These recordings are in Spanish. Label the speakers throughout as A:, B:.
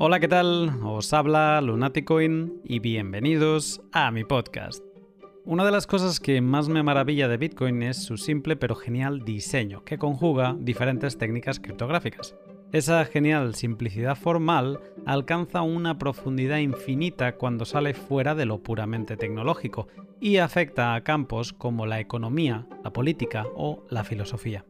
A: Hola, ¿qué tal? Os habla Lunaticoin y bienvenidos a mi podcast. Una de las cosas que más me maravilla de Bitcoin es su simple pero genial diseño, que conjuga diferentes técnicas criptográficas. Esa genial simplicidad formal alcanza una profundidad infinita cuando sale fuera de lo puramente tecnológico y afecta a campos como la economía, la política o la filosofía.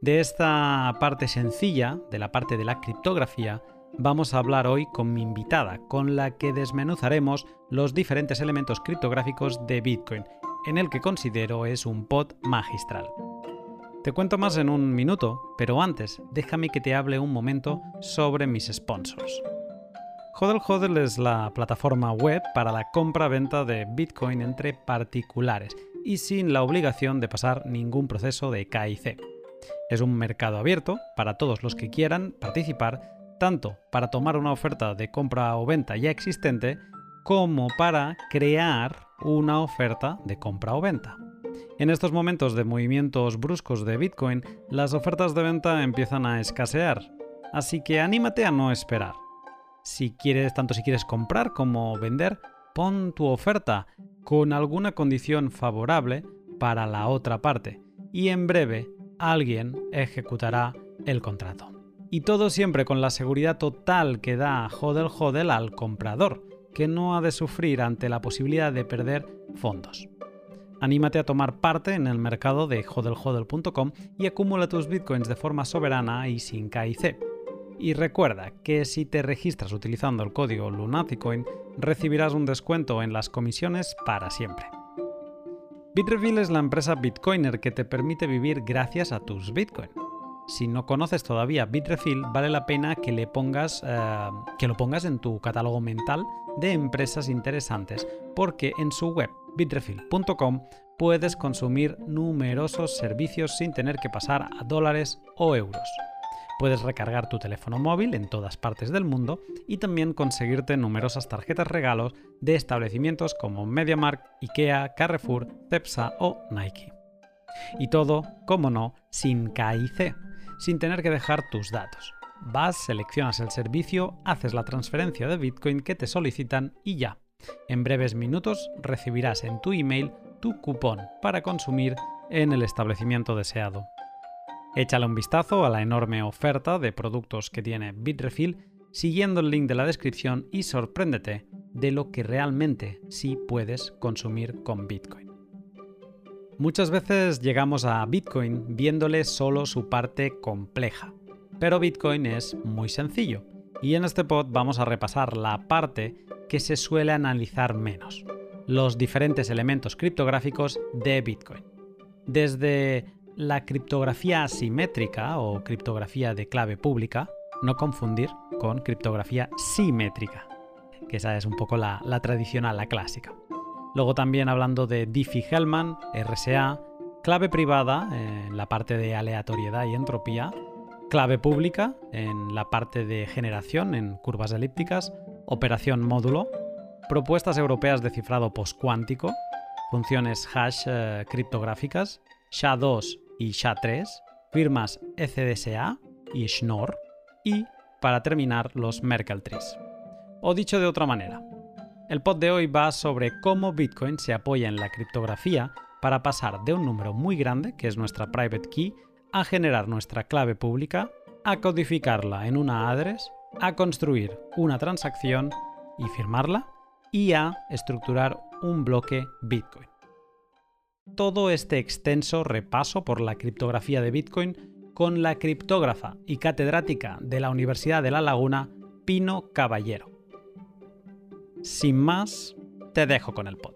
A: De esta parte sencilla, de la parte de la criptografía, vamos a hablar hoy con mi invitada, con la que desmenuzaremos los diferentes elementos criptográficos de Bitcoin, en el que considero es un pod magistral. Te cuento más en un minuto, pero antes déjame que te hable un momento sobre mis sponsors. Hodel Hodel es la plataforma web para la compra-venta de Bitcoin entre particulares y sin la obligación de pasar ningún proceso de KIC. Es un mercado abierto para todos los que quieran participar tanto para tomar una oferta de compra o venta ya existente como para crear una oferta de compra o venta. En estos momentos de movimientos bruscos de Bitcoin, las ofertas de venta empiezan a escasear, así que anímate a no esperar. Si quieres, tanto si quieres comprar como vender, pon tu oferta con alguna condición favorable para la otra parte y en breve alguien ejecutará el contrato. Y todo siempre con la seguridad total que da Hodel Hodel al comprador, que no ha de sufrir ante la posibilidad de perder fondos. Anímate a tomar parte en el mercado de hodlhodl.com y acumula tus bitcoins de forma soberana y sin KIC. Y recuerda que si te registras utilizando el código Lunaticoin, recibirás un descuento en las comisiones para siempre. Bitrefill es la empresa Bitcoiner que te permite vivir gracias a tus bitcoins si no conoces todavía Bitrefill, vale la pena que, le pongas, eh, que lo pongas en tu catálogo mental de empresas interesantes, porque en su web bitrefill.com puedes consumir numerosos servicios sin tener que pasar a dólares o euros. Puedes recargar tu teléfono móvil en todas partes del mundo y también conseguirte numerosas tarjetas regalos de establecimientos como MediaMarkt, IKEA, Carrefour, Cepsa o Nike. Y todo, como no, sin KIC sin tener que dejar tus datos. Vas, seleccionas el servicio, haces la transferencia de Bitcoin que te solicitan y ya. En breves minutos recibirás en tu email tu cupón para consumir en el establecimiento deseado. Échale un vistazo a la enorme oferta de productos que tiene Bitrefill siguiendo el link de la descripción y sorpréndete de lo que realmente sí puedes consumir con Bitcoin. Muchas veces llegamos a Bitcoin viéndole solo su parte compleja, pero Bitcoin es muy sencillo y en este pod vamos a repasar la parte que se suele analizar menos, los diferentes elementos criptográficos de Bitcoin. Desde la criptografía asimétrica o criptografía de clave pública, no confundir con criptografía simétrica, que esa es un poco la, la tradicional, la clásica. Luego también hablando de Diffie-Hellman, RSA, clave privada en la parte de aleatoriedad y entropía, clave pública en la parte de generación en curvas elípticas, operación módulo, propuestas europeas de cifrado postcuántico, funciones hash eh, criptográficas, SHA-2 y SHA-3, firmas ECDSA y Schnorr, y, para terminar, los Merkle trees. O dicho de otra manera, el pod de hoy va sobre cómo Bitcoin se apoya en la criptografía para pasar de un número muy grande, que es nuestra private key, a generar nuestra clave pública, a codificarla en una address, a construir una transacción y firmarla, y a estructurar un bloque Bitcoin. Todo este extenso repaso por la criptografía de Bitcoin con la criptógrafa y catedrática de la Universidad de La Laguna, Pino Caballero. Sin más, te dejo con el pod.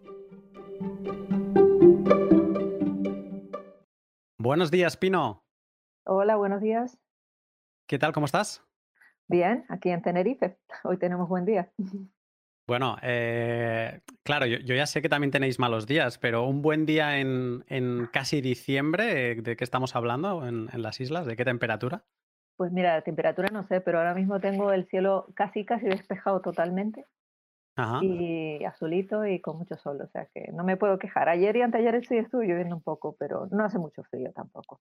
A: Buenos días, Pino.
B: Hola, buenos días.
A: ¿Qué tal? ¿Cómo estás?
B: Bien, aquí en Tenerife. Hoy tenemos buen día.
A: Bueno, eh, claro, yo, ya sé que también tenéis malos días, pero un buen día en, casi diciembre, ¿de qué estamos hablando en, en, las islas? ¿De qué temperatura?
B: Pues mira, la temperatura no sé, pero ahora mismo tengo el cielo casi, casi despejado totalmente y azulito y con mucho sol, o sea que no me puedo quejar. Ayer y anteayer sí estuvo lloviendo un poco, pero no hace mucho frío tampoco.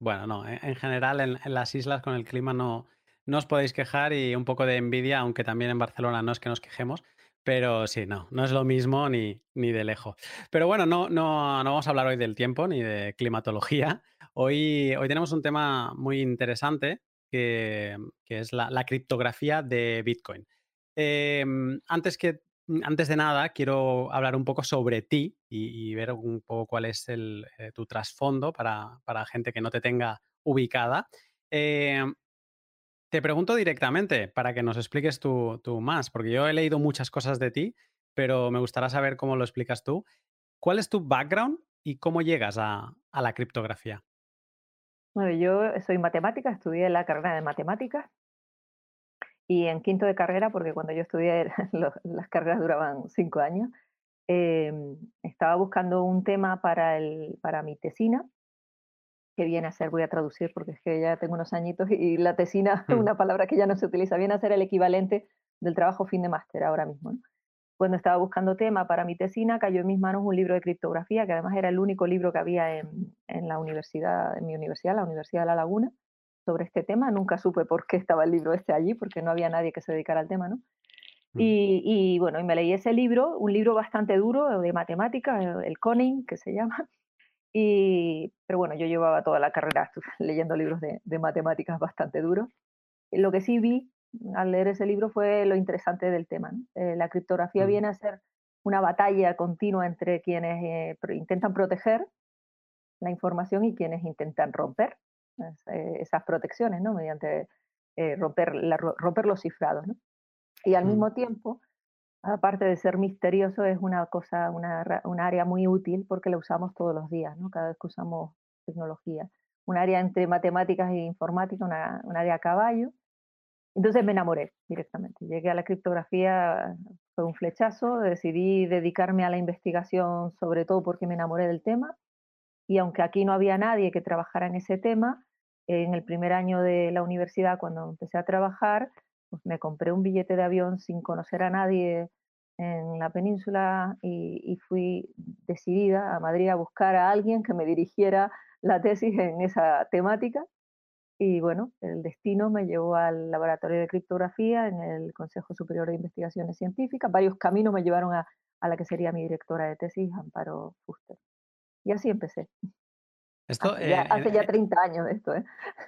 A: Bueno, no, en general en, las islas con el clima no, no os podéis quejar y un poco de envidia, aunque también en Barcelona no es que nos quejemos, pero sí, no, no es lo mismo ni, ni de lejos. Pero bueno, no, no, no vamos a hablar hoy del tiempo ni de climatología. Hoy, hoy tenemos un tema muy interesante que, es la, criptografía de Bitcoin. Em, antes, que, antes de nada, quiero hablar un poco sobre ti y, ver un poco cuál es el, eh, tu trasfondo para, para, gente que no te tenga ubicada. Em, te pregunto directamente para que nos expliques tú, más, porque yo he leído muchas cosas de ti, pero me gustaría saber cómo lo explicas tú. ¿Cuál es tu background y cómo llegas a, la criptografía?
B: Bueno, yo soy matemática, estudié la carrera de matemáticas y en quinto de carrera, porque cuando yo estudié las carreras duraban cinco años, em, estaba buscando un tema para, el, para mi tesina que viene a ser, voy a traducir porque es que ya tengo unos añitos y la tesina, mm. una palabra que ya no se utiliza, viene a ser el equivalente del trabajo fin de máster ahora mismo. Cuando estaba buscando tema para mi tesina, cayó en mis manos un libro de criptografía, que además era el único libro que había en, en la universidad, en mi universidad, la Universidad de La Laguna, sobre este tema. Nunca supe por qué estaba el libro este allí, porque no había nadie que se dedicara al tema, ¿no? Mm. Y, y, bueno, y me leí ese libro, un libro bastante duro de matemáticas, el Conning, que se llama, y, pero bueno, yo llevaba toda la carrera leyendo libros de, matemáticas bastante duros. Lo que sí vi al leer ese libro fue lo interesante del tema. Eh, la criptografía mm. viene a ser una batalla continua entre quienes eh, intentan proteger la información y quienes intentan romper eh, esas protecciones, ¿no? Mediante romper, romper los cifrados, ¿no? Y al mm. mismo tiempo, aparte de ser misterioso, es una cosa, una, área muy útil porque la usamos todos los días, ¿no? Cada vez que usamos tecnología. Un área entre matemáticas e informática, una, un área a caballo. Entonces me enamoré directamente. Llegué a la criptografía, fue un flechazo, decidí dedicarme a la investigación, sobre todo porque me enamoré del tema. Y aunque aquí no había nadie que trabajara en ese tema, en el primer año de la universidad, cuando empecé a trabajar, pues me compré un billete de avión sin conocer a nadie en la península y, fui decidida a Madrid a buscar a alguien que me dirigiera la tesis en esa temática. Y bueno, el destino me llevó al laboratorio de criptografía en el Consejo Superior de Investigaciones Científicas. Varios caminos me llevaron a, la que sería mi directora de tesis, Amparo Fuster. Y así empecé. Esto, hace, ya, hace 30 años de esto. ¿eh?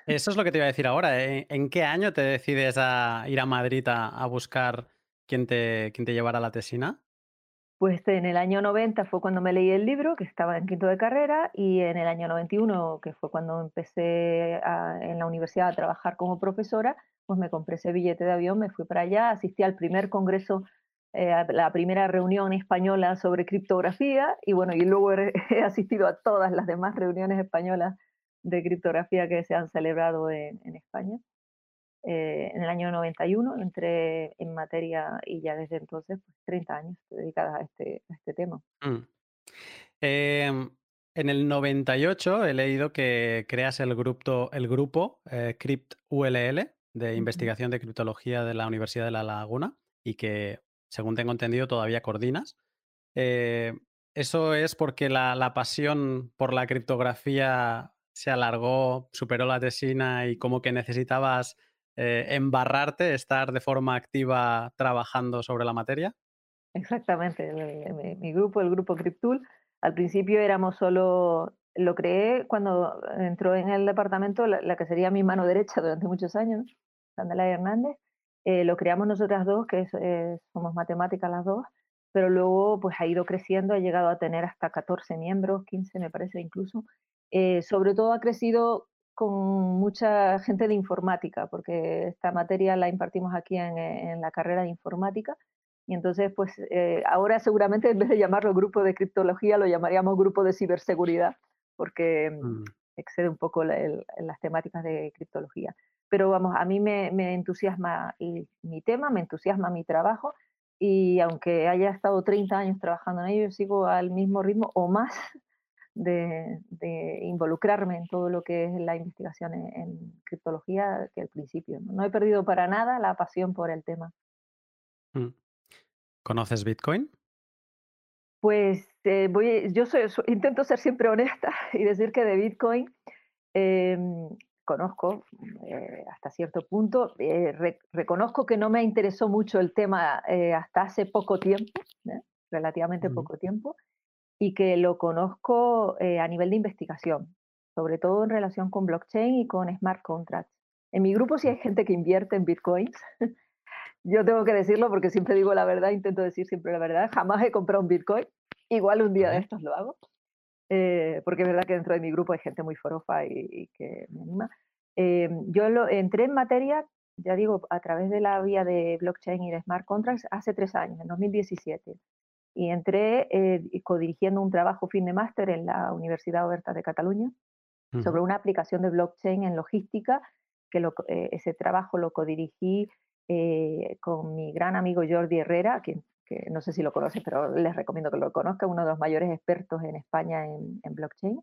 A: Eso es lo que te iba a decir ahora. ¿eh? ¿En qué año te decides a ir a Madrid a, buscar quién te, quién te llevara la tesina?
B: Pues en el año 90 fue cuando me leí el libro, que estaba en quinto de carrera, y en el año 91, que fue cuando empecé en la universidad a trabajar como profesora, pues me compré ese billete de avión, me fui para allá, asistí al primer congreso eh, la primera reunión española sobre criptografía y bueno, y luego he, asistido a todas las demás reuniones españolas de criptografía que se han celebrado en, España. Eh, en el año 91 entré en materia y ya desde entonces, pues 30 años dedicadas a este, a este tema. Mm.
A: Em, en el 98 he leído que creas el grupo, el grupo eh, Crypt ULL de investigación de criptología de la Universidad de La Laguna y que según tengo entendido, todavía coordinas. Eh, ¿Eso es porque la, pasión por la criptografía se alargó, superó la tesina y como que necesitabas eh, embarrarte, estar de forma activa trabajando sobre la materia?
B: Exactamente. Mi, grupo, el grupo Cryptool, al principio éramos solo, lo creé cuando entró en el departamento la, que sería mi mano derecha durante muchos años, Sandela Hernández, eh, lo creamos nosotras dos, que eh, somos matemáticas las dos, pero luego pues ha ido creciendo, ha llegado a tener hasta 14 miembros, 15 me parece incluso. Eh, sobre todo ha crecido con mucha gente de informática, porque esta materia la impartimos aquí en, la carrera de informática. Y entonces, pues ahora seguramente en vez de llamarlo grupo de criptología, lo llamaríamos grupo de ciberseguridad, porque mm. excede un poco en las temáticas de criptología pero vamos, a mí me, entusiasma mi tema, me entusiasma mi trabajo y aunque haya estado 30 años trabajando en ello, sigo al mismo ritmo o más de, involucrarme en todo lo que es la investigación en, criptología que al principio. ¿no? he perdido para nada la pasión por el tema.
A: Mm. ¿Conoces Bitcoin?
B: Pues eh, voy, yo soy, intento ser siempre honesta y decir que de Bitcoin em, conozco eh, hasta cierto punto. Eh, reconozco que no me interesó mucho el tema hasta hace poco tiempo, relativamente poco tiempo, y que lo conozco a nivel de investigación, sobre todo en relación con blockchain y con smart contracts. En mi grupo sí hay gente que invierte en bitcoins. Yo tengo que decirlo porque siempre digo la verdad, intento decir siempre la verdad. Jamás he comprado un bitcoin. Igual un día de estos lo hago. Eh, porque es verdad que dentro de mi grupo hay gente muy forofa y, que me anima. Eh, yo lo, entré en materia, ya digo, a través de la vía de blockchain y de smart contracts hace tres años, en 2017. Y entré eh, codirigiendo un trabajo fin de máster en la Universidad Oberta de Cataluña sobre una aplicación de blockchain en logística, que ese trabajo lo codirigí con mi gran amigo Jordi Herrera, quien que no sé si lo conoces, pero les recomiendo que lo conozcan, uno de los mayores expertos en España en, blockchain.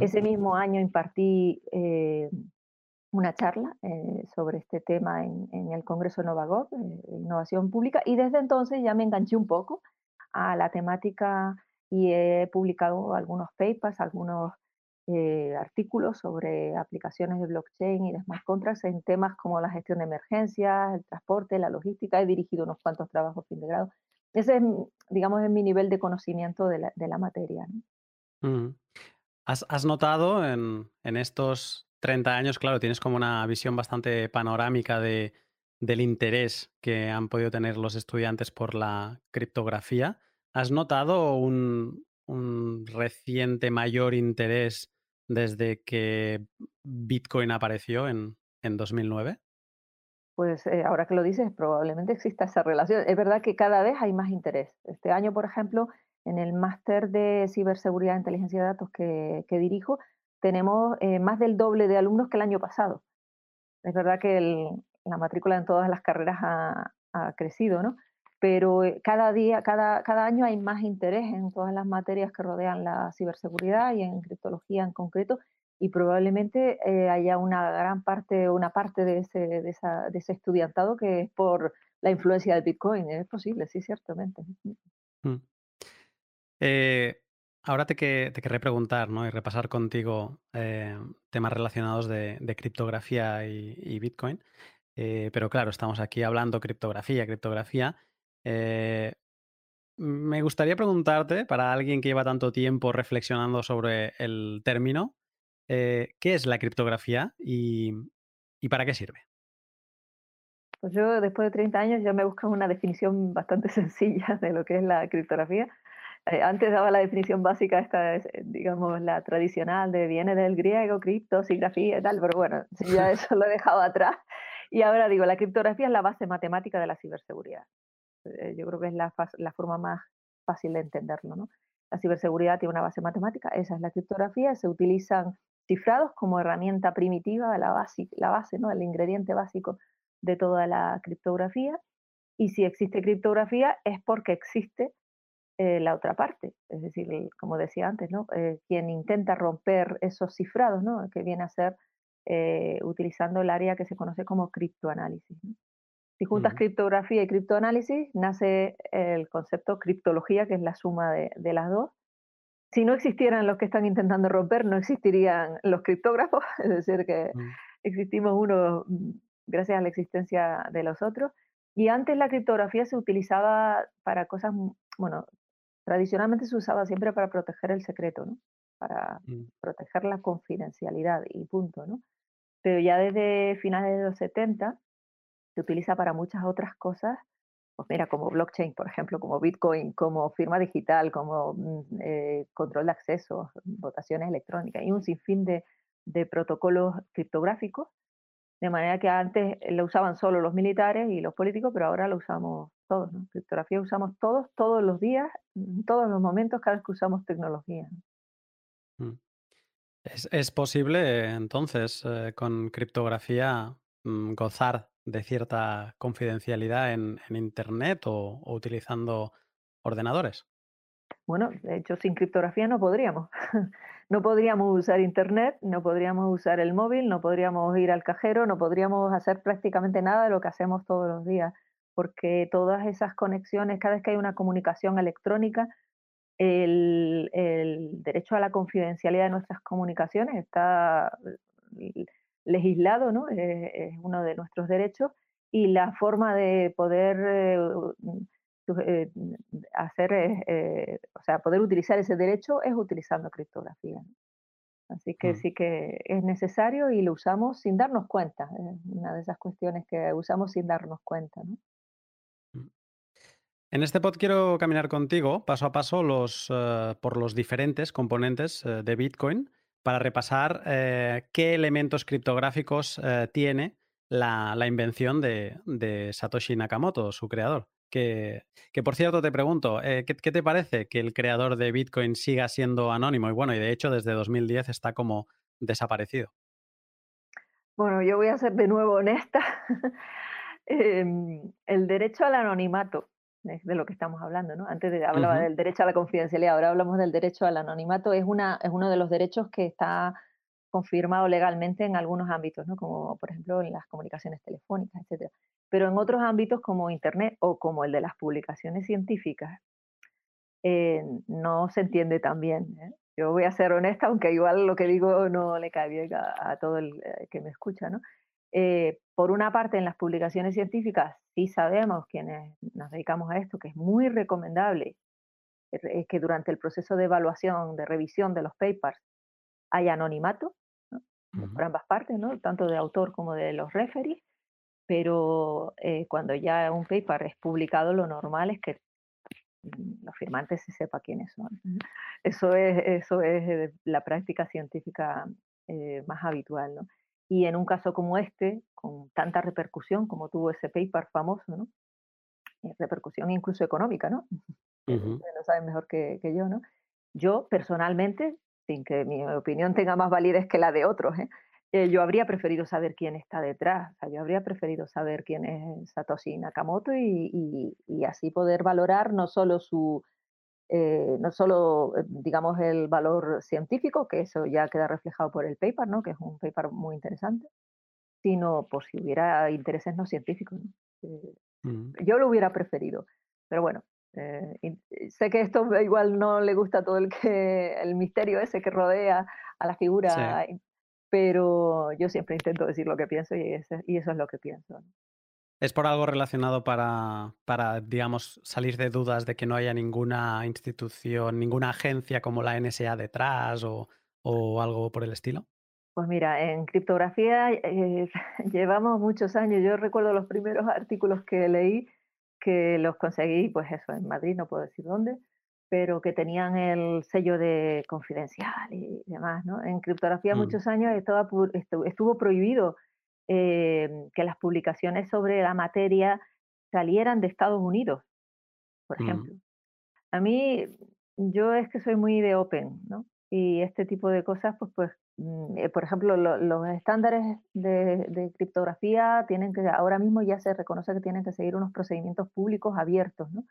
B: Ese mismo año impartí eh, una charla eh, sobre este tema en, el Congreso Novagov, eh, Innovación Pública, y desde entonces ya me enganché un poco a la temática y he publicado algunos papers, algunos artículos sobre aplicaciones de blockchain y de smart contracts en temas como la gestión de emergencias, el transporte, la logística. He dirigido unos cuantos trabajos fin de grado. Ese es, digamos, es mi nivel de conocimiento de la, materia.
A: ¿Has, notado en, estos 30 años, claro, tienes como una visión bastante panorámica de, del interés que han podido tener los estudiantes por la criptografía? ¿Has notado un, reciente mayor interés desde que Bitcoin apareció en, en 2009?
B: pues eh, ahora que lo dices, probablemente exista esa relación. Es verdad que cada vez hay más interés. Este año, por ejemplo, en el máster de ciberseguridad e inteligencia de datos que, dirijo, tenemos eh, más del doble de alumnos que el año pasado. Es verdad que la matrícula en todas las carreras ha, crecido, ¿no? Pero eh, cada día, cada, cada año hay más interés en todas las materias que rodean la ciberseguridad y en criptología en concreto, y probablemente eh, haya una gran parte, una parte de ese, de, esa, de ese estudiantado que es por la influencia del Bitcoin. Es posible, sí, ciertamente. Mm.
A: Eh, ahora te, que, te querré preguntar ¿no? y repasar contigo temas relacionados de, criptografía y, Bitcoin. pero claro, estamos aquí hablando criptografía, criptografía. Me gustaría preguntarte, para alguien que lleva tanto tiempo reflexionando sobre el término, eh, ¿qué es la criptografía y, para qué sirve?
B: Pues yo después de 30 años ya me busco una definición bastante sencilla de lo que es la criptografía. Eh, antes daba la definición básica, esta es, eh, digamos, la tradicional de viene del griego, cripto, grafía y tal, pero bueno, ya eso lo he dejado atrás. Y ahora digo, la criptografía es la base matemática de la ciberseguridad. Yo creo que es la, la forma más fácil de entenderlo. La ciberseguridad tiene una base matemática, esa es la criptografía, se utilizan cifrados como herramienta primitiva, la base, el ingrediente básico de toda la criptografía. Y si existe criptografía es porque existe eh, la otra parte, es decir, como decía antes. Eh, quien intenta romper esos cifrados, ¿no? que viene a ser eh, utilizando el área que se conoce como criptoanálisis. Si juntas criptografía y criptoanálisis, nace el concepto criptología, que es la suma de, de las dos, si no existieran los que están intentando romper, no existirían los criptógrafos, es decir, que mm. existimos uno mm, gracias a la existencia de los otros. Y antes la criptografía se utilizaba para cosas, mm, bueno, tradicionalmente se usaba siempre para proteger el secreto, ¿no? Para proteger la confidencialidad y punto, ¿no? Pero ya desde finales de los 70 se utiliza para muchas otras cosas pues mira, como blockchain, por ejemplo, como Bitcoin, como firma digital, como mm, eh, control de acceso, votaciones electrónicas y un sinfín de, protocolos criptográficos, de manera que antes lo usaban solo los militares y los políticos, pero ahora lo usamos todos. Criptografía usamos todos, todos los días, en todos los momentos, cada vez que usamos tecnología.
A: Mm. ¿Es, posible entonces eh, con criptografía mm, gozar de cierta confidencialidad en, Internet o, utilizando ordenadores?
B: Bueno, de hecho, sin criptografía no podríamos. no podríamos usar Internet, no podríamos usar el móvil, no podríamos ir al cajero, no podríamos hacer prácticamente nada de lo que hacemos todos los días, porque todas esas conexiones, cada vez que hay una comunicación electrónica, el, el derecho a la confidencialidad de nuestras comunicaciones está legislado, ¿no? es uno de nuestros derechos y la forma de poder eh, hacer, o sea, poder utilizar ese derecho es utilizando criptografía. Así que mm. sí que es necesario y lo usamos sin darnos cuenta. Es una de esas cuestiones que usamos sin darnos cuenta. ¿no?
A: Mm. En este pod quiero caminar contigo paso a paso los, eh, por los diferentes componentes eh, de Bitcoin para repasar eh, qué elementos criptográficos tiene la, invención de, Satoshi Nakamoto, su creador. Que, por cierto te pregunto, ¿qué, ¿qué, te parece que el creador de Bitcoin siga siendo anónimo? Y bueno, y de hecho desde 2010 está como desaparecido.
B: Bueno, yo voy a ser de nuevo honesta. Em, el derecho al anonimato de lo que estamos hablando, ¿no? Antes de, hablaba del derecho a la confidencialidad, ahora hablamos del derecho al anonimato, es, una, es uno de los derechos que está confirmado legalmente en algunos ámbitos, ¿no? como por ejemplo en las comunicaciones telefónicas, etc. Pero en otros ámbitos como Internet o como el de las publicaciones científicas, eh, no se entiende tan bien. ¿eh? Yo voy a ser honesta, aunque igual lo que digo no le cae bien a, todo el eh, que me escucha. ¿no? Eh, por una parte, en las publicaciones científicas sí sabemos quienes nos dedicamos a esto que es muy recomendable es que durante el proceso de evaluación, de revisión de los papers, haya anonimato por ambas partes, ¿no? tanto de autor como de los referees, pero eh, cuando ya un paper es publicado, lo normal es que mm, los firmantes se sepa quiénes son. Eso es, eso es la práctica científica eh, más habitual. ¿no? Y en un caso como este, con tanta repercusión como tuvo ese paper famoso, ¿no? Eh, repercusión incluso económica, ¿no? Lo saben mejor que, yo, ¿no? Yo personalmente, sin que mi opinión tenga más validez que la de otros, ¿eh? Eh, yo habría preferido saber quién está detrás, o sea, yo habría preferido saber quién es Satoshi Nakamoto y, y así poder valorar no solo su, eh, no solo, eh, digamos, el valor científico, que eso ya queda reflejado por el paper, ¿no? que es un paper muy interesante, sino por si hubiera intereses no científicos. Eh, mm. Yo lo hubiera preferido, pero bueno, sé que esto igual no le gusta todo el, que, el misterio ese que rodea a la figura, pero yo siempre intento decir lo que pienso y, y eso es lo que pienso.
A: ¿Es por algo relacionado para, para, digamos, salir de dudas de que no haya ninguna institución, ninguna agencia como la NSA detrás o, algo por el estilo?
B: Pues mira, en criptografía eh, llevamos muchos años. Yo recuerdo los primeros artículos que leí, que los conseguí, pues eso, en Madrid, no puedo decir dónde, pero que tenían el sello de confidencial y demás, ¿no? En criptografía mm. muchos años estaba, estuvo prohibido eh, que las publicaciones sobre la materia salieran de Estados Unidos, por mm. ejemplo. A mí, yo es que soy muy de open, ¿no? Y este tipo de cosas, pues, pues mm, eh, por ejemplo, los estándares de, criptografía tienen que, ahora mismo ya se reconoce que tienen que seguir unos procedimientos públicos abiertos, ¿no?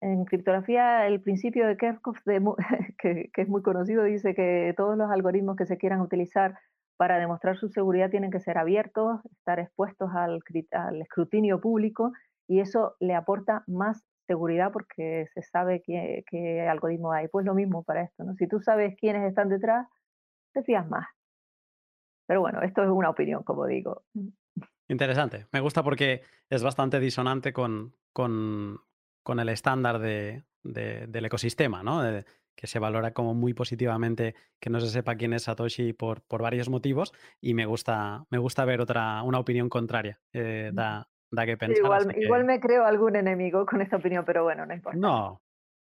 B: En criptografía, el principio de Kerckhoff, que, que, es muy conocido, dice que todos los algoritmos que se quieran utilizar para demostrar su seguridad tienen que ser abiertos, estar expuestos al, escrutinio público y eso le aporta más seguridad porque se sabe qué, algoritmo hay. Pues lo mismo para esto, ¿no? Si tú sabes quiénes están detrás, te fías más. Pero bueno, esto es una opinión, como digo.
A: Interesante. Me gusta porque es bastante disonante con, con, el estándar de, del ecosistema, ¿no? Que se valora como muy positivamente que no se sepa quién es Satoshi por, por varios motivos y me gusta, me gusta ver otra, una opinión contraria. Eh, da, da, que pensar.
B: igual, igual, me creo algún enemigo con esta opinión, pero bueno, no importa.
A: No,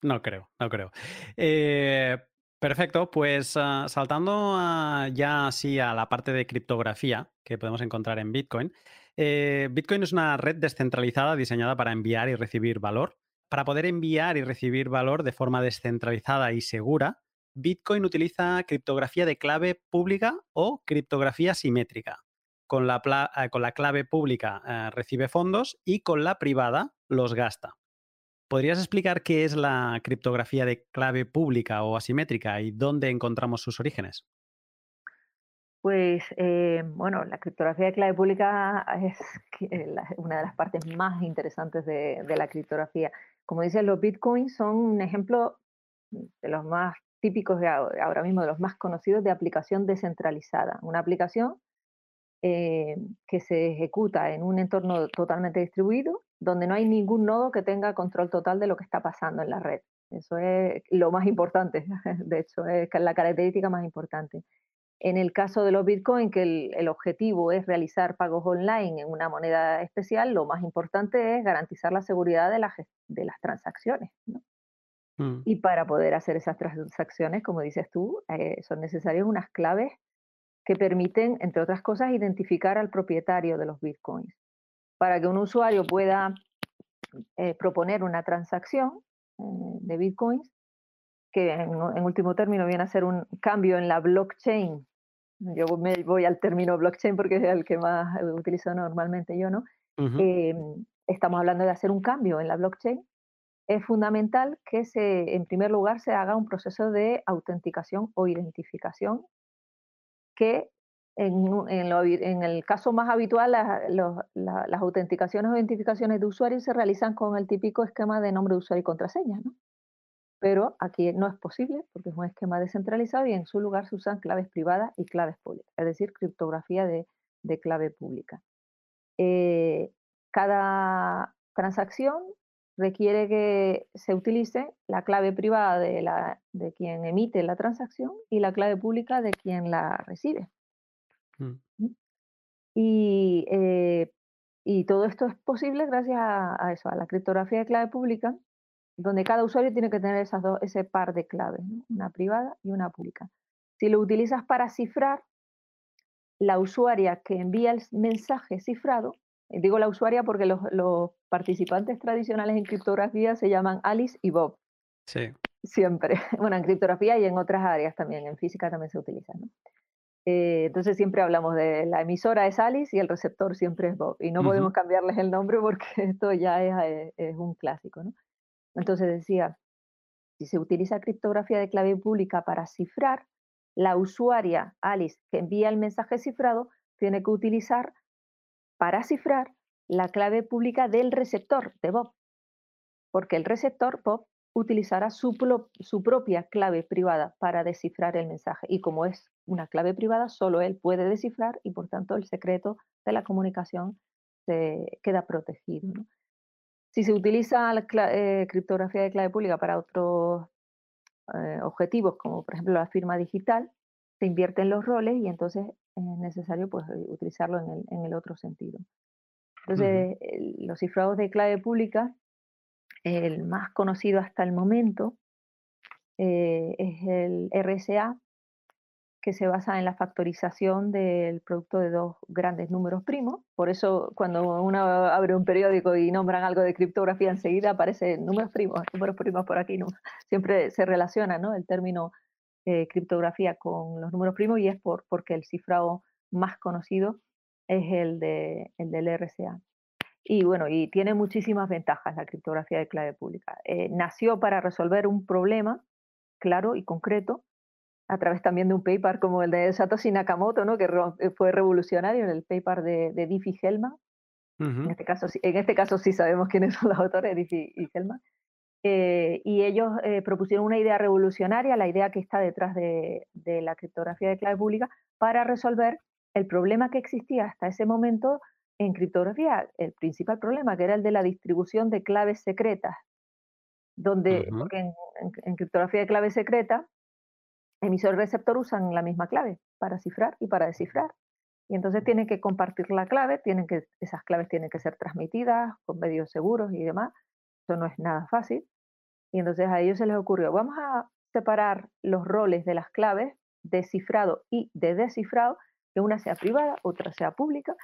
A: no creo, no creo. Eh, perfecto, pues ah, saltando ya así a la parte de criptografía que podemos encontrar en Bitcoin. Eh, Bitcoin es una red descentralizada diseñada para enviar y recibir valor para poder enviar y recibir valor de forma descentralizada y segura, Bitcoin utiliza criptografía de clave pública o criptografía simétrica. Con la, eh, clave pública eh, recibe fondos y con la privada los gasta. ¿Podrías explicar qué es la criptografía de clave pública o asimétrica y dónde encontramos sus orígenes?
B: Pues eh, bueno, la criptografía de clave pública es una de las partes más interesantes de la criptografía como dicen, los bitcoins son un ejemplo de los más típicos ahora mismo, de los más conocidos de aplicación descentralizada. Una aplicación eh, que se ejecuta en un entorno totalmente distribuido, donde no hay ningún nodo que tenga control total de lo que está pasando en la red. Eso es lo más importante, de hecho, es la característica más importante. En el caso de los Bitcoin, que el, objetivo es realizar pagos online en una moneda especial, lo más importante es garantizar la seguridad de, de las transacciones. Mm. Y para poder hacer esas transacciones, como dices tú, eh, son necesarias unas claves que permiten, entre otras cosas, identificar al propietario de los bitcoins. Para que un usuario pueda eh, proponer una transacción eh, de bitcoins, que en, último término viene a ser un cambio en la blockchain. Yo me voy al término blockchain porque es el que más utilizo normalmente yo, ¿no? Em, estamos hablando de hacer un cambio en la blockchain. Es fundamental que se, en primer lugar se haga un proceso de autenticación o identificación que en, el caso más habitual, las autenticaciones o identificaciones de usuarios se realizan con el típico esquema de nombre de usuario y contraseña, ¿no? Pero aquí no es posible porque es un esquema descentralizado y en su lugar se usan claves privadas y claves públicas, es decir, criptografía de, clave pública. Eh, cada transacción requiere que se utilice la clave privada de, la, de quien emite la transacción y la clave pública de quien la recibe. Mm. Y, eh, y, todo esto es posible gracias a, eso, a la criptografía de clave pública, donde cada usuario tiene que tener esas dos, ese par de claves, una privada y una pública. Si lo utilizas para cifrar, la usuaria que envía el mensaje cifrado eh, digo la usuaria porque los, participantes tradicionales en criptografía se llaman Alice y Bob.
A: Sí.
B: Siempre. Bueno, en criptografía y en otras áreas también, en física también se utiliza. Eh, entonces siempre hablamos de la emisora es Alice y el receptor siempre es Bob. Y no podemos cambiarles el nombre porque esto ya es, es un clásico. ¿no? Entonces decía, si se utiliza criptografía de clave pública para cifrar, la usuaria Alice que envía el mensaje cifrado tiene que utilizar para cifrar la clave pública del receptor de Bob, porque el receptor Bob utilizará su, propia clave privada para descifrar el mensaje. Y como es una clave privada, solo él puede descifrar y por tanto el secreto de la comunicación se queda protegido. Si se utiliza la eh, criptografía de clave pública para otros eh, objetivos, como por ejemplo la firma digital, se invierten los roles y entonces es necesario pues, eh, utilizarlo en el, otro sentido. Entonces, los cifrados de clave pública, el más conocido hasta el momento eh, es el RSA, que se basa en la factorización del producto de dos grandes números primos. Por eso, cuando uno abre un periódico y nombran algo de criptografía, enseguida aparecen números primos, números primos por aquí. Siempre se relaciona ¿no? el término eh, criptografía con los números primos y es por, porque el cifrado más conocido es el, de, el del RSA. Y bueno, y tiene muchísimas ventajas la criptografía de clave pública. Eh, nació para resolver un problema claro y concreto a través también de un paper como el de Satoshi Nakamoto, ¿no? que eh, fue revolucionario en el paper de, de Diffie-Hellman. en, este caso, en este caso sí sabemos quiénes son los autores, Diffie y Hellman. Eh, y ellos eh, propusieron una idea revolucionaria, la idea que está detrás de, la criptografía de clave pública, para resolver el problema que existía hasta ese momento en criptografía, el principal problema, que era el de la distribución de claves secretas, donde en, criptografía de clave secreta, emisor y receptor usan la misma clave para cifrar y para descifrar. Y entonces tienen que compartir la clave, tienen que, esas claves tienen que ser transmitidas con medios seguros y demás. Eso no es nada fácil. Y entonces a ellos se les ocurrió, vamos a separar los roles de las claves de cifrado y de descifrado, que una sea privada, otra sea pública,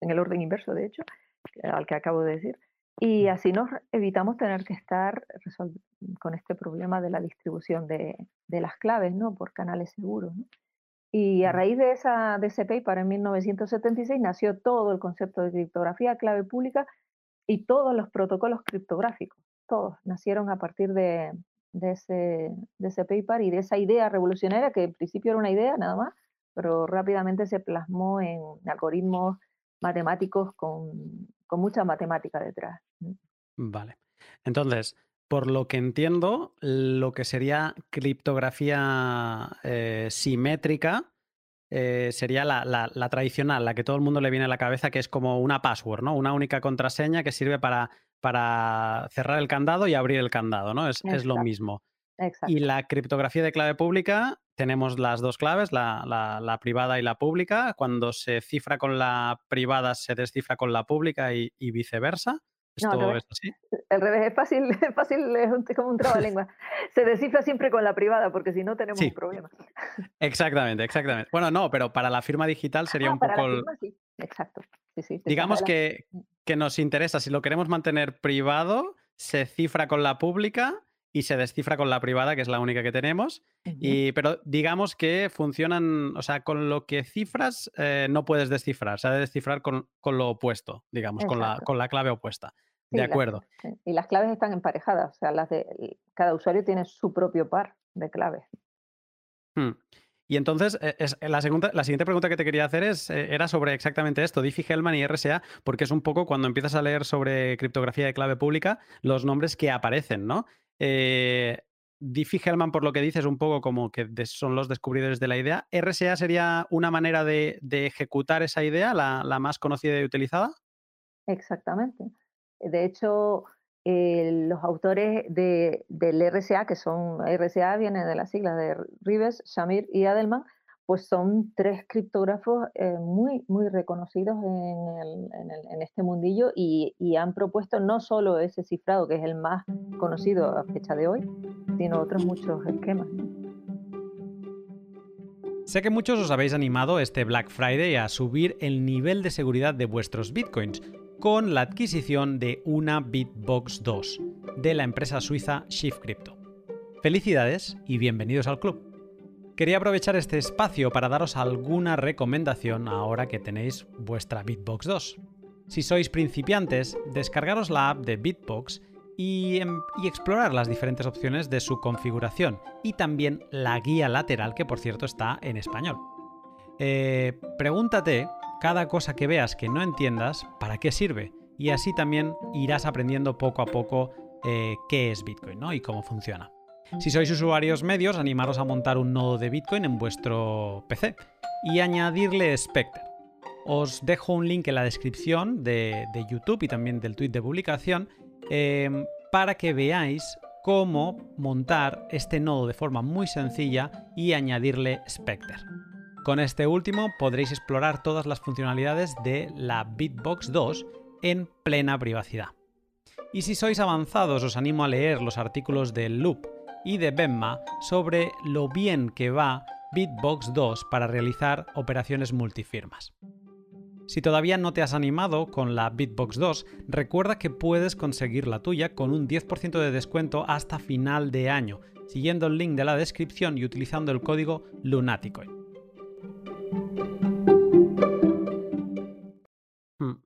B: en el orden inverso, de hecho, al que acabo de decir. Y así nos evitamos tener que estar con este problema de la distribución de, las claves, ¿no? Por canales seguros. Y a raíz de, esa, de ese paper en 1976 nació todo el concepto de criptografía clave pública y todos los protocolos criptográficos todos nacieron a partir de, ese, de ese paper y de esa idea revolucionaria que en principio era una idea nada más, pero rápidamente se plasmó en algoritmos matemáticos con, mucha matemática detrás.
A: Vale. Entonces, por lo que entiendo, lo que sería criptografía eh, simétrica eh, sería la, tradicional, la que todo el mundo le viene a la cabeza, que es como una password, ¿no? Una única contraseña que sirve para, para cerrar el candado y abrir el candado, ¿no? Es, es lo mismo. Y la criptografía de clave pública, tenemos las dos claves, la, privada y la pública. Cuando se cifra con la privada, se descifra con la pública y viceversa. ¿Esto es así?
B: Al revés, es fácil, es fácil, es como un lengua. Se descifra siempre con la privada, porque si no tenemos un problema.
A: Exactamente, exactamente. Bueno, no, pero para la firma digital sería un poco.
B: sí. Exacto.
A: Digamos que, que nos interesa, si lo queremos mantener privado, se cifra con la pública y se descifra con la privada, que es la única que tenemos. y, pero digamos que funcionan, o sea, con lo que cifras eh, no puedes descifrar, se ha de descifrar con, lo opuesto, digamos, con la, con la, clave opuesta. de acuerdo.
B: y las claves están emparejadas, o sea, las de, cada usuario tiene su propio par de claves.
A: Hmm. Y entonces, eh, es, la, segunda, la siguiente pregunta que te quería hacer es, eh, era sobre exactamente esto, Diffie-Hellman y RSA, porque es un poco cuando empiezas a leer sobre criptografía de clave pública, los nombres que aparecen, ¿no? Eh, Diffie-Hellman, por lo que dices, un poco como que son los descubridores de la idea. ¿RSA sería una manera de, ejecutar esa idea, la, más conocida y utilizada?
B: Exactamente. De hecho, eh, los autores de, del RSA, que son RSA, viene de las siglas de Rives, Shamir y Adelman, pues son tres criptógrafos eh, muy, muy reconocidos en, este mundillo y, han propuesto no solo ese cifrado, que es el más conocido a fecha de hoy, sino otros muchos esquemas.
A: Sé que muchos os habéis animado este Black Friday a subir el nivel de seguridad de vuestros bitcoins con la adquisición de una Bitbox 2 de la empresa suiza Shift Crypto. Felicidades y bienvenidos al club. Quería aprovechar este espacio para daros alguna recomendación ahora que tenéis vuestra Bitbox 2. Si sois principiantes, descargaros la app de Bitbox y, em, explorar las diferentes opciones de su configuración y también la guía lateral que por cierto está en español. Eh, pregúntate cada cosa que veas que no entiendas para qué sirve y así también irás aprendiendo poco a poco eh, qué es Bitcoin y cómo funciona. Si sois usuarios medios, animaros a montar un nodo de Bitcoin en vuestro PC y añadirle Spectre. Os dejo un link en la descripción de, YouTube y también del tweet de publicación em, para que veáis cómo montar este nodo de forma muy sencilla y añadirle Spectre. Con este último podréis explorar todas las funcionalidades de la Bitbox 2 en plena privacidad. Y si sois avanzados os animo a leer los artículos de Loop y de Benma sobre lo bien que va Bitbox 2 para realizar operaciones multifirmas. Si todavía no te has animado con la Bitbox 2, recuerda que puedes conseguir la tuya con un 10% de descuento hasta final de año, siguiendo el link de la descripción y utilizando el código Lunaticoin. Hmm.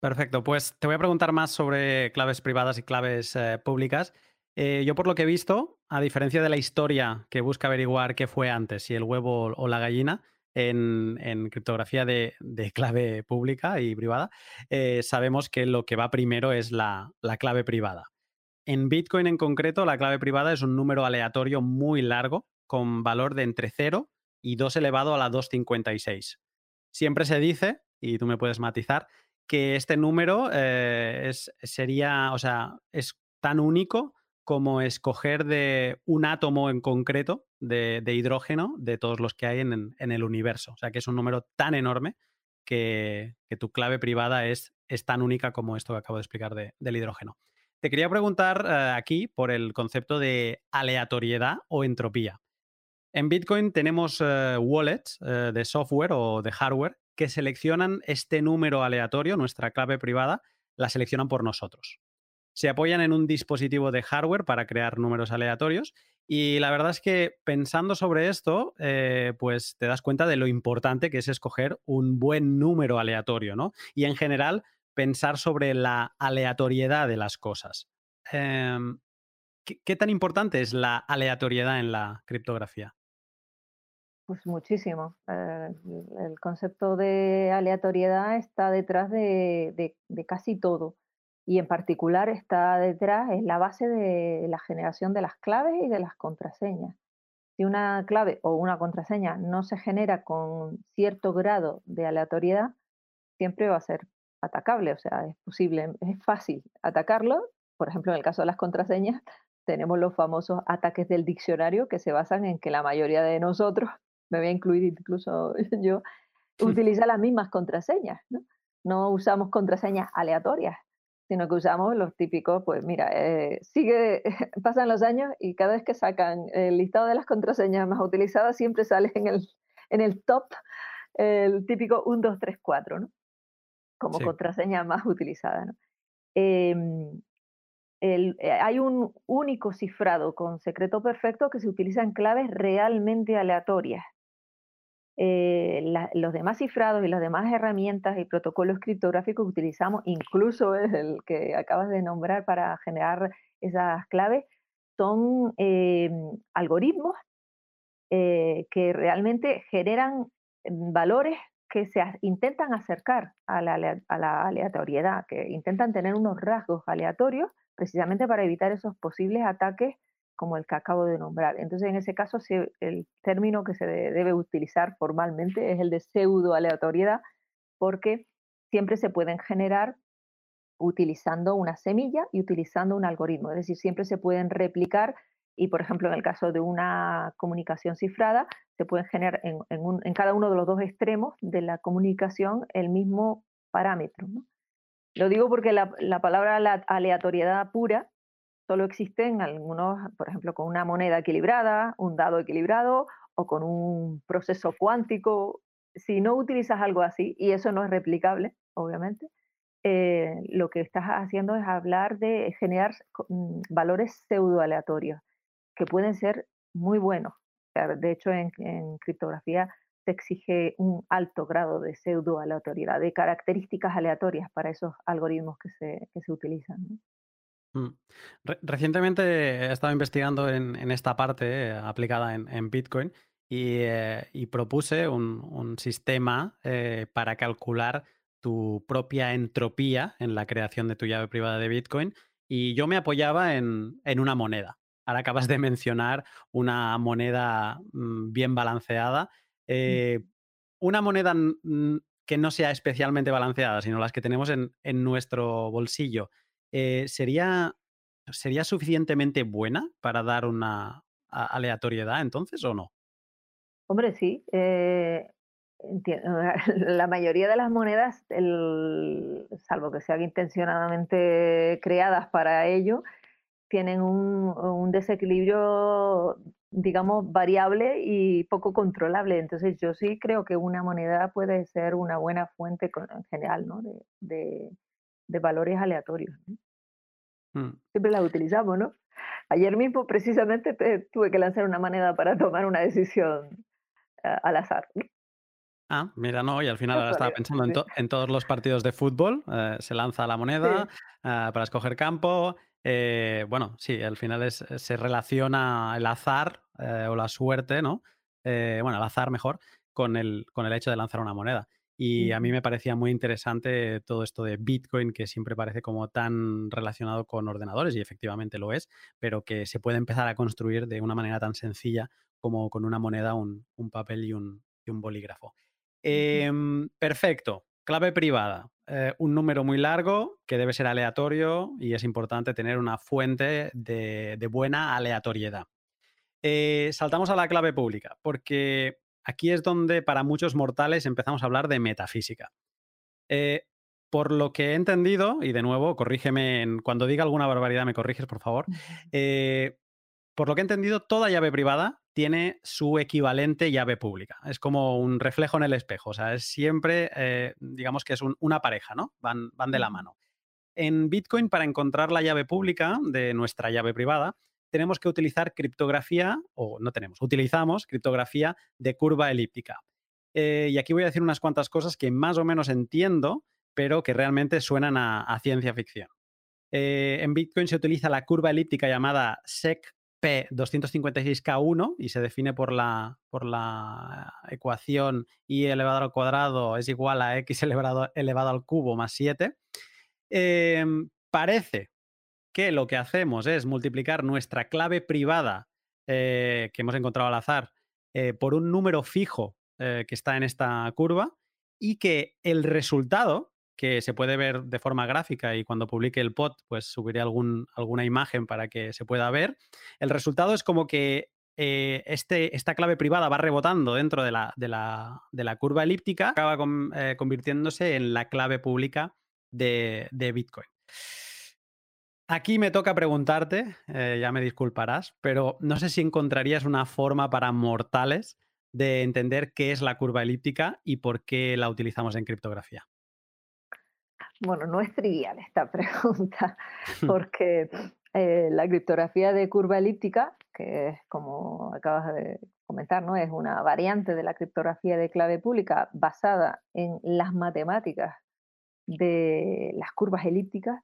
A: Perfecto, pues te voy a preguntar más sobre claves privadas y claves eh, públicas. Eh, yo por lo que he visto, a diferencia de la historia que busca averiguar qué fue antes, si el huevo o la gallina, en, criptografía de, clave pública y privada, eh, sabemos que lo que va primero es la, clave privada. En Bitcoin en concreto, la clave privada es un número aleatorio muy largo, con valor de entre 0 y 2 elevado a la 256. Siempre se dice, y tú me puedes matizar, que este número eh, es, sería, o sea, es tan único como escoger de un átomo en concreto de, hidrógeno de todos los que hay en, el universo. O sea que es un número tan enorme que, tu clave privada es, tan única como esto que acabo de explicar del hidrógeno. Te quería preguntar eh, aquí por el concepto de aleatoriedad o entropía. En Bitcoin tenemos eh, wallets eh, de software o de hardware que seleccionan este número aleatorio, nuestra clave privada, la seleccionan por nosotros se apoyan en un dispositivo de hardware para crear números aleatorios. Y la verdad es que pensando sobre esto, eh, pues te das cuenta de lo importante que es escoger un buen número aleatorio, ¿no? Y en general, pensar sobre la aleatoriedad de las cosas. Em, ¿qué, tan importante es la aleatoriedad en la criptografía?
B: Pues muchísimo. Eh, el concepto de aleatoriedad está detrás de casi todo y en particular está detrás, es la base de la generación de las claves y de las contraseñas. Si una clave o una contraseña no se genera con cierto grado de aleatoriedad, siempre va a ser atacable, o sea, es posible, es fácil atacarlo. Por ejemplo, en el caso de las contraseñas, tenemos los famosos ataques del diccionario que se basan en que la mayoría de nosotros, me voy a incluir incluso yo, utiliza las mismas contraseñas. ¿no? no usamos contraseñas aleatorias, sino que usamos los típicos, pues mira, eh, sigue, pasan los años y cada vez que sacan el listado de las contraseñas más utilizadas, siempre sale en el, en el top el típico 1, 2, 3, 4, ¿no? Como contraseña más utilizada, ¿no? Em, el, eh, hay un único cifrado con secreto perfecto que se utiliza en claves realmente aleatorias. Eh, los demás cifrados y las demás herramientas y protocolos criptográficos que utilizamos, incluso el que acabas de nombrar para generar esas claves, son eh, algoritmos eh, que realmente generan valores que se intentan acercar a la, aleatoriedad, que intentan tener unos rasgos aleatorios precisamente para evitar esos posibles ataques como el que acabo de nombrar. Entonces, en ese caso, el término que se debe utilizar formalmente es el de pseudo aleatoriedad, porque siempre se pueden generar utilizando una semilla y utilizando un algoritmo, es decir, siempre se pueden replicar y, por ejemplo, en el caso de una comunicación cifrada, se pueden generar en, cada uno de los dos extremos de la comunicación el mismo parámetro. Lo digo porque la palabra aleatoriedad pura solo existen algunos, por ejemplo, con una moneda equilibrada, un dado equilibrado o con un proceso cuántico. Si no utilizas algo así, y eso no es replicable, obviamente, eh, lo que estás haciendo es hablar de generar mm, valores pseudo aleatorios, que pueden ser muy buenos. De hecho, en, criptografía se exige un alto grado de pseudo aleatoriedad, de características aleatorias para esos algoritmos que se, que se utilizan.
A: Mm. recientemente he estado investigando en, esta parte eh, aplicada en, Bitcoin eh, y, propuse un, sistema eh, para calcular tu propia entropía en la creación de tu llave privada de Bitcoin y yo me apoyaba en, una moneda. Ahora acabas de mencionar una moneda mm, bien balanceada. Mm. una moneda que no sea especialmente balanceada, sino las que tenemos en nuestro bolsillo eh, ¿sería, ¿sería suficientemente buena para dar una aleatoriedad entonces o no?
B: Hombre, sí. Eh, la mayoría de las monedas, salvo que sean intencionadamente creadas para ello, tienen un, desequilibrio, digamos, variable y poco controlable. Entonces, yo sí creo que una moneda puede ser una buena fuente en general ¿no? de, de valores aleatorios. Mm. Siempre las utilizamos, ¿no? Ayer mismo precisamente tuve que lanzar una moneda para tomar una decisión eh, al azar.
A: Ah, mira, no, y al final ahora estaba pensando en, todos los partidos de fútbol, eh, se lanza la moneda eh, para escoger campo. bueno, sí, al final es, se relaciona el azar o la suerte, ¿no? bueno, el azar mejor, con el, con el hecho de lanzar una moneda. Y a mí me parecía muy interesante todo esto de Bitcoin, que siempre parece como tan relacionado con ordenadores, y efectivamente lo es, pero que se puede empezar a construir de una manera tan sencilla como con una moneda, un, papel y un, bolígrafo. Em, perfecto. Clave privada. Eh, un número muy largo que debe ser aleatorio y es importante tener una fuente de, buena aleatoriedad. Eh, saltamos a la clave pública, porque aquí es donde para muchos mortales empezamos a hablar de metafísica. Eh, por lo que he entendido, y de nuevo, corrígeme cuando diga alguna barbaridad, me corriges, por favor. Eh, por lo que he entendido, toda llave privada tiene su equivalente llave pública. Es como un reflejo en el espejo. O sea, es siempre, eh, digamos que es una pareja, ¿no? Van, van de la mano. En Bitcoin, para encontrar la llave pública de nuestra llave privada, tenemos que utilizar criptografía, o no tenemos, utilizamos criptografía de curva elíptica. Eh, y aquí voy a decir unas cuantas cosas que más o menos entiendo, pero que realmente suenan a, ciencia ficción. Eh, en Bitcoin se utiliza la curva elíptica llamada SECP256K1 y se define por la, por la ecuación y elevado al cuadrado es igual a x elevado, elevado al cubo más 7. parece que lo que hacemos es multiplicar nuestra clave privada eh, que hemos encontrado al azar eh, por un número fijo que está en esta curva y que el resultado, que se puede ver de forma gráfica y cuando publique el pod, pues subiré algún, alguna imagen para que se pueda ver, el resultado es como que eh, este, esta clave privada va rebotando dentro de la, de la, curva elíptica, acaba eh, convirtiéndose en la clave pública de, Bitcoin. Aquí me toca preguntarte, eh, ya me disculparás, pero no sé si encontrarías una forma para mortales de entender qué es la curva elíptica y por qué la utilizamos en criptografía.
B: Bueno, no es trivial esta pregunta, porque la criptografía de curva elíptica que es como acabas de comentar, ¿no? Es una variante de la criptografía de clave pública basada en las matemáticas de las curvas elípticas.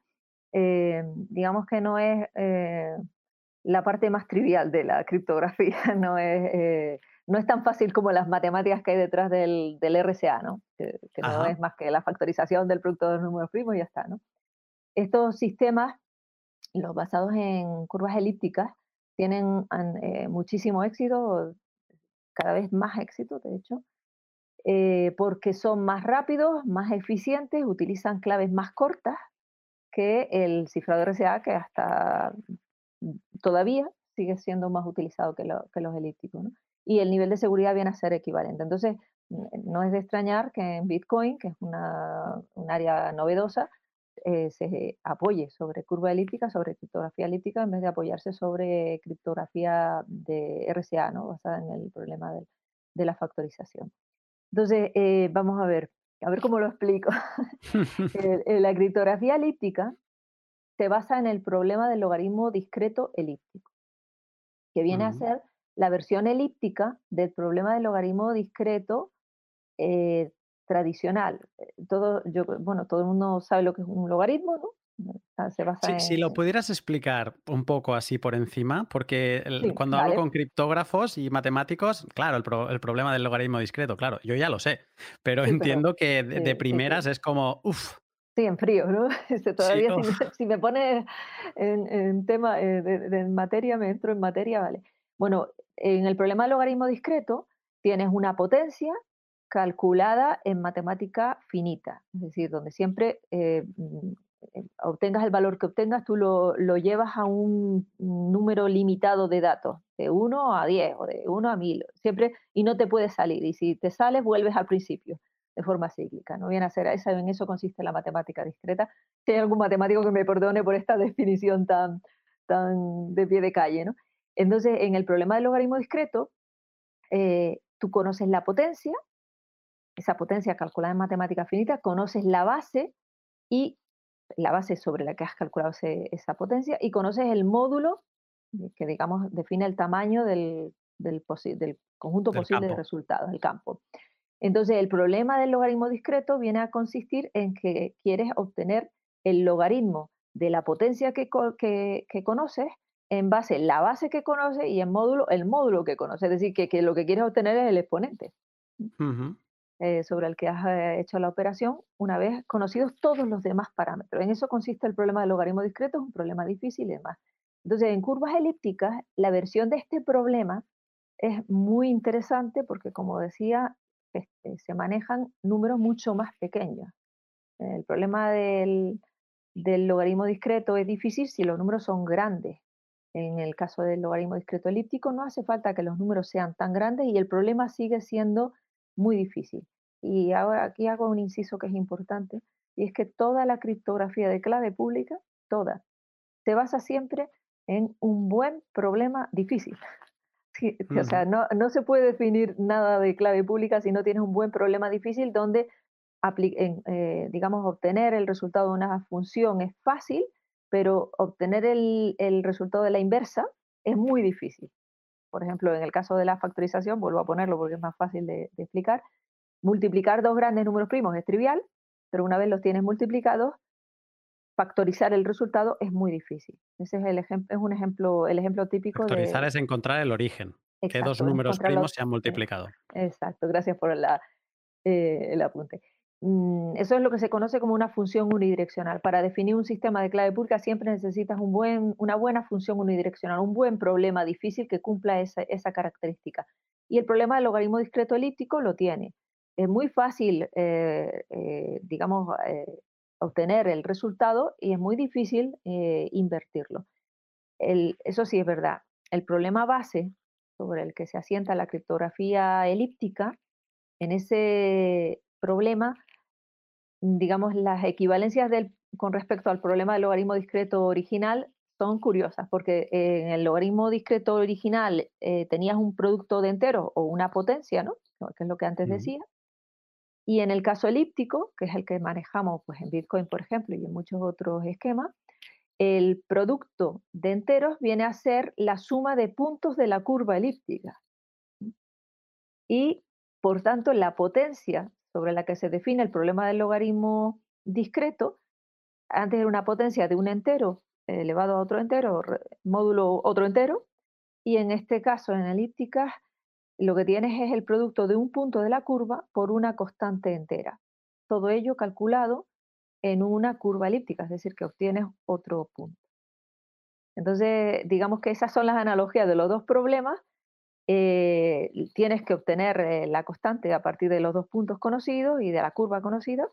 B: Eh, digamos que no es eh, la parte más trivial de la criptografía, no es, eh, no es tan fácil como las matemáticas que hay detrás del, del RSA, ¿no? Que, no es más que la factorización del producto de los números primos y ya está, ¿no? Estos sistemas, los basados en curvas elípticas, tienen muchísimo éxito, cada vez más éxito, de hecho, porque son más rápidos, más eficientes, utilizan claves más cortas que el cifrado RSA, que hasta todavía sigue siendo más utilizado que, los elípticos. Y el nivel de seguridad viene a ser equivalente. Entonces, no es de extrañar que en Bitcoin, que es una, un área novedosa, eh, se apoye sobre curva elíptica, sobre criptografía elíptica, en vez de apoyarse sobre criptografía de RSA, ¿no? basada en el problema de, la factorización. Entonces, eh, vamos a ver, a ver cómo lo explico. la criptografía elíptica se basa en el problema del logaritmo discreto elíptico, que viene a ser la versión elíptica del problema del logaritmo discreto eh, tradicional. Eh, todo, yo, bueno, todo el mundo sabe lo que es un logaritmo, ¿no?
A: Si lo pudieras explicar un poco así por encima, porque cuando hablo con criptógrafos y matemáticos, claro, el, problema del logaritmo discreto, claro, yo ya lo sé, pero entiendo que de, primeras es como, uff.
B: Sí, en frío, ¿no? Este, todavía si, me pones en, tema eh, de, materia, me entro en materia, vale. Bueno, en el problema del logaritmo discreto tienes una potencia calculada en matemática finita, es decir, donde siempre eh, obtengas el valor que obtengas, tú lo, llevas a un número limitado de datos, de 1 a 10 o de 1 a 1000, siempre, y no te puedes salir. Y si te sales, vuelves al principio, de forma cíclica. No viene a ser esa, en eso consiste la matemática discreta. Si hay algún matemático que me perdone por esta definición tan, tan de pie de calle, ¿no? Entonces, en el problema del logaritmo discreto, eh, tú conoces la potencia, esa potencia calculada en matemática finita, conoces la base y la base sobre la que has calculado esa potencia y conoces el módulo que, digamos, define el tamaño del, del, conjunto posible de resultados, el campo. Entonces, el problema del logaritmo discreto viene a consistir en que quieres obtener el logaritmo de la potencia que, que, conoces en base a la base que conoces y en módulo el módulo que conoces. Es decir, que, lo que quieres obtener es el exponente. Eh, sobre el que has eh, hecho la operación una vez conocidos todos los demás parámetros. En eso consiste el problema del logaritmo discreto, es un problema difícil y demás. Entonces, en curvas elípticas, la versión de este problema es muy interesante porque, como decía, este, se manejan números mucho más pequeños. El problema del, del logaritmo discreto es difícil si los números son grandes. En el caso del logaritmo discreto elíptico no hace falta que los números sean tan grandes y el problema sigue siendo muy difícil. Y ahora aquí hago un inciso que es importante, y es que toda la criptografía de clave pública, toda, se basa siempre en un buen problema difícil. O sea, no, no, se puede definir nada de clave pública si no tienes un buen problema difícil donde, eh, digamos, obtener el resultado de una función es fácil, pero obtener el, el resultado de la inversa es muy difícil por ejemplo, en el caso de la factorización, vuelvo a ponerlo porque es más fácil de, explicar, multiplicar dos grandes números primos es trivial, pero una vez los tienes multiplicados, factorizar el resultado es muy difícil. Ese es, el ejemplo, es un ejemplo, el ejemplo típico
A: factorizar es encontrar el origen, que dos números primos se han multiplicado.
B: Exacto, gracias por la, eh, el apunte. Mm, eso es lo que se conoce como una función unidireccional. Para definir un sistema de clave pública siempre necesitas un buen, una buena función unidireccional, un buen problema difícil que cumpla esa, esa característica. Y el problema del logaritmo discreto elíptico lo tiene. Es muy fácil, eh, eh, digamos, eh, obtener el resultado y es muy difícil invertirlo. eso sí es verdad. El problema base sobre el que se asienta la criptografía elíptica, en ese problema, digamos, las equivalencias del, con respecto al problema del logaritmo discreto original son curiosas, porque en el logaritmo discreto original eh, tenías un producto de enteros o una potencia, ¿no? que es lo que antes decía. Y en el caso elíptico, que es el que manejamos pues, en Bitcoin, por ejemplo, y en muchos otros esquemas, el producto de enteros viene a ser la suma de puntos de la curva elíptica. Y, por tanto, la potencia sobre la que se define el problema del logaritmo discreto, antes era una potencia de un entero elevado a otro entero, módulo otro entero, y en este caso, en elípticas, lo que tienes es el producto de un punto de la curva por una constante entera. Todo ello calculado en una curva elíptica, es decir, que obtienes otro punto. Entonces, digamos que esas son las analogías de los dos problemas. Eh, tienes que obtener eh, la constante a partir de los dos puntos conocidos y de la curva conocida.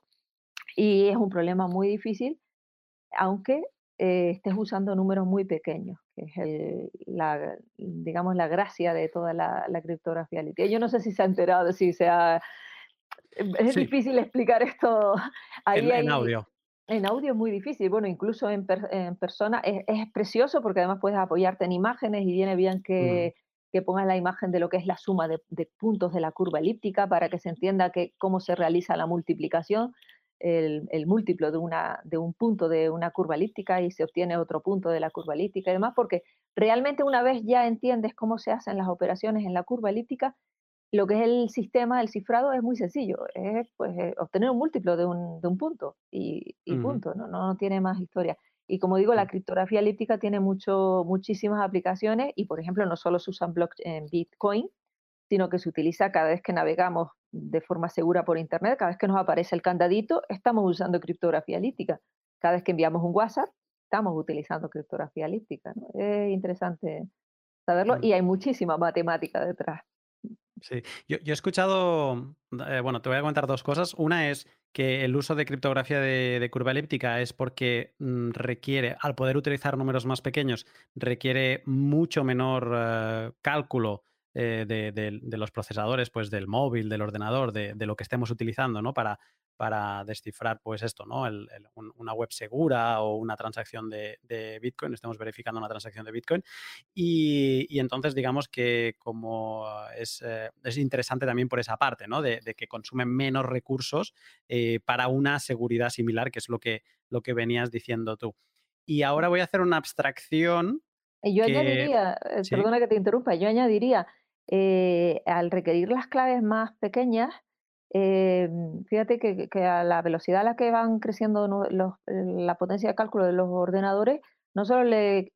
B: Y es un problema muy difícil, aunque eh, estés usando números muy pequeños, que es la, digamos, la gracia de toda la, criptografía elíptica. Yo no sé si se ha enterado, si se ha es difícil explicar esto
A: ahí, en, audio.
B: En audio es muy difícil, bueno, incluso en, persona es, precioso porque además puedes apoyarte en imágenes y viene bien que, pongas la imagen de lo que es la suma de, puntos de la curva elíptica para que se entienda que, cómo se realiza la multiplicación, el, múltiplo de, una, de un punto de una curva elíptica y se obtiene otro punto de la curva elíptica y demás, porque realmente una vez ya entiendes cómo se hacen las operaciones en la curva elíptica, lo que es el sistema del cifrado es muy sencillo, es pues, eh, obtener un múltiplo de un, de un punto y, punto, ¿no? ¿no? tiene más historia. Y como digo, la criptografía elíptica tiene mucho, muchísimas aplicaciones y, por ejemplo, no solo se usan en Bitcoin, sino que se utiliza cada vez que navegamos de forma segura por Internet, cada vez que nos aparece el candadito, estamos usando criptografía elíptica. Cada vez que enviamos un WhatsApp, estamos utilizando criptografía elíptica. Es interesante saberlo y hay muchísima matemática detrás.
A: Sí, yo, he escuchado, eh, bueno, te voy a comentar dos cosas. Una es que el uso de criptografía de, curva elíptica es porque mm, requiere, al poder utilizar números más pequeños, requiere mucho menor eh, cálculo eh, de, los procesadores, pues del móvil, del ordenador, de, lo que estemos utilizando, ¿no? Para, para descifrar, pues esto, ¿no? una web segura o una transacción de, Bitcoin, estamos verificando una transacción de Bitcoin. Y, entonces, digamos que como es, eh, es, interesante también por esa parte, ¿no? De, que consumen menos recursos eh, para una seguridad similar, que es lo que, lo que venías diciendo tú. Y ahora voy a hacer una abstracción.
B: Yo añadiría, perdona que te interrumpa, yo añadiría eh, al requerir las claves más pequeñas, eh, fíjate que, a la velocidad a la que van creciendo la potencia de cálculo de los ordenadores, no solo le,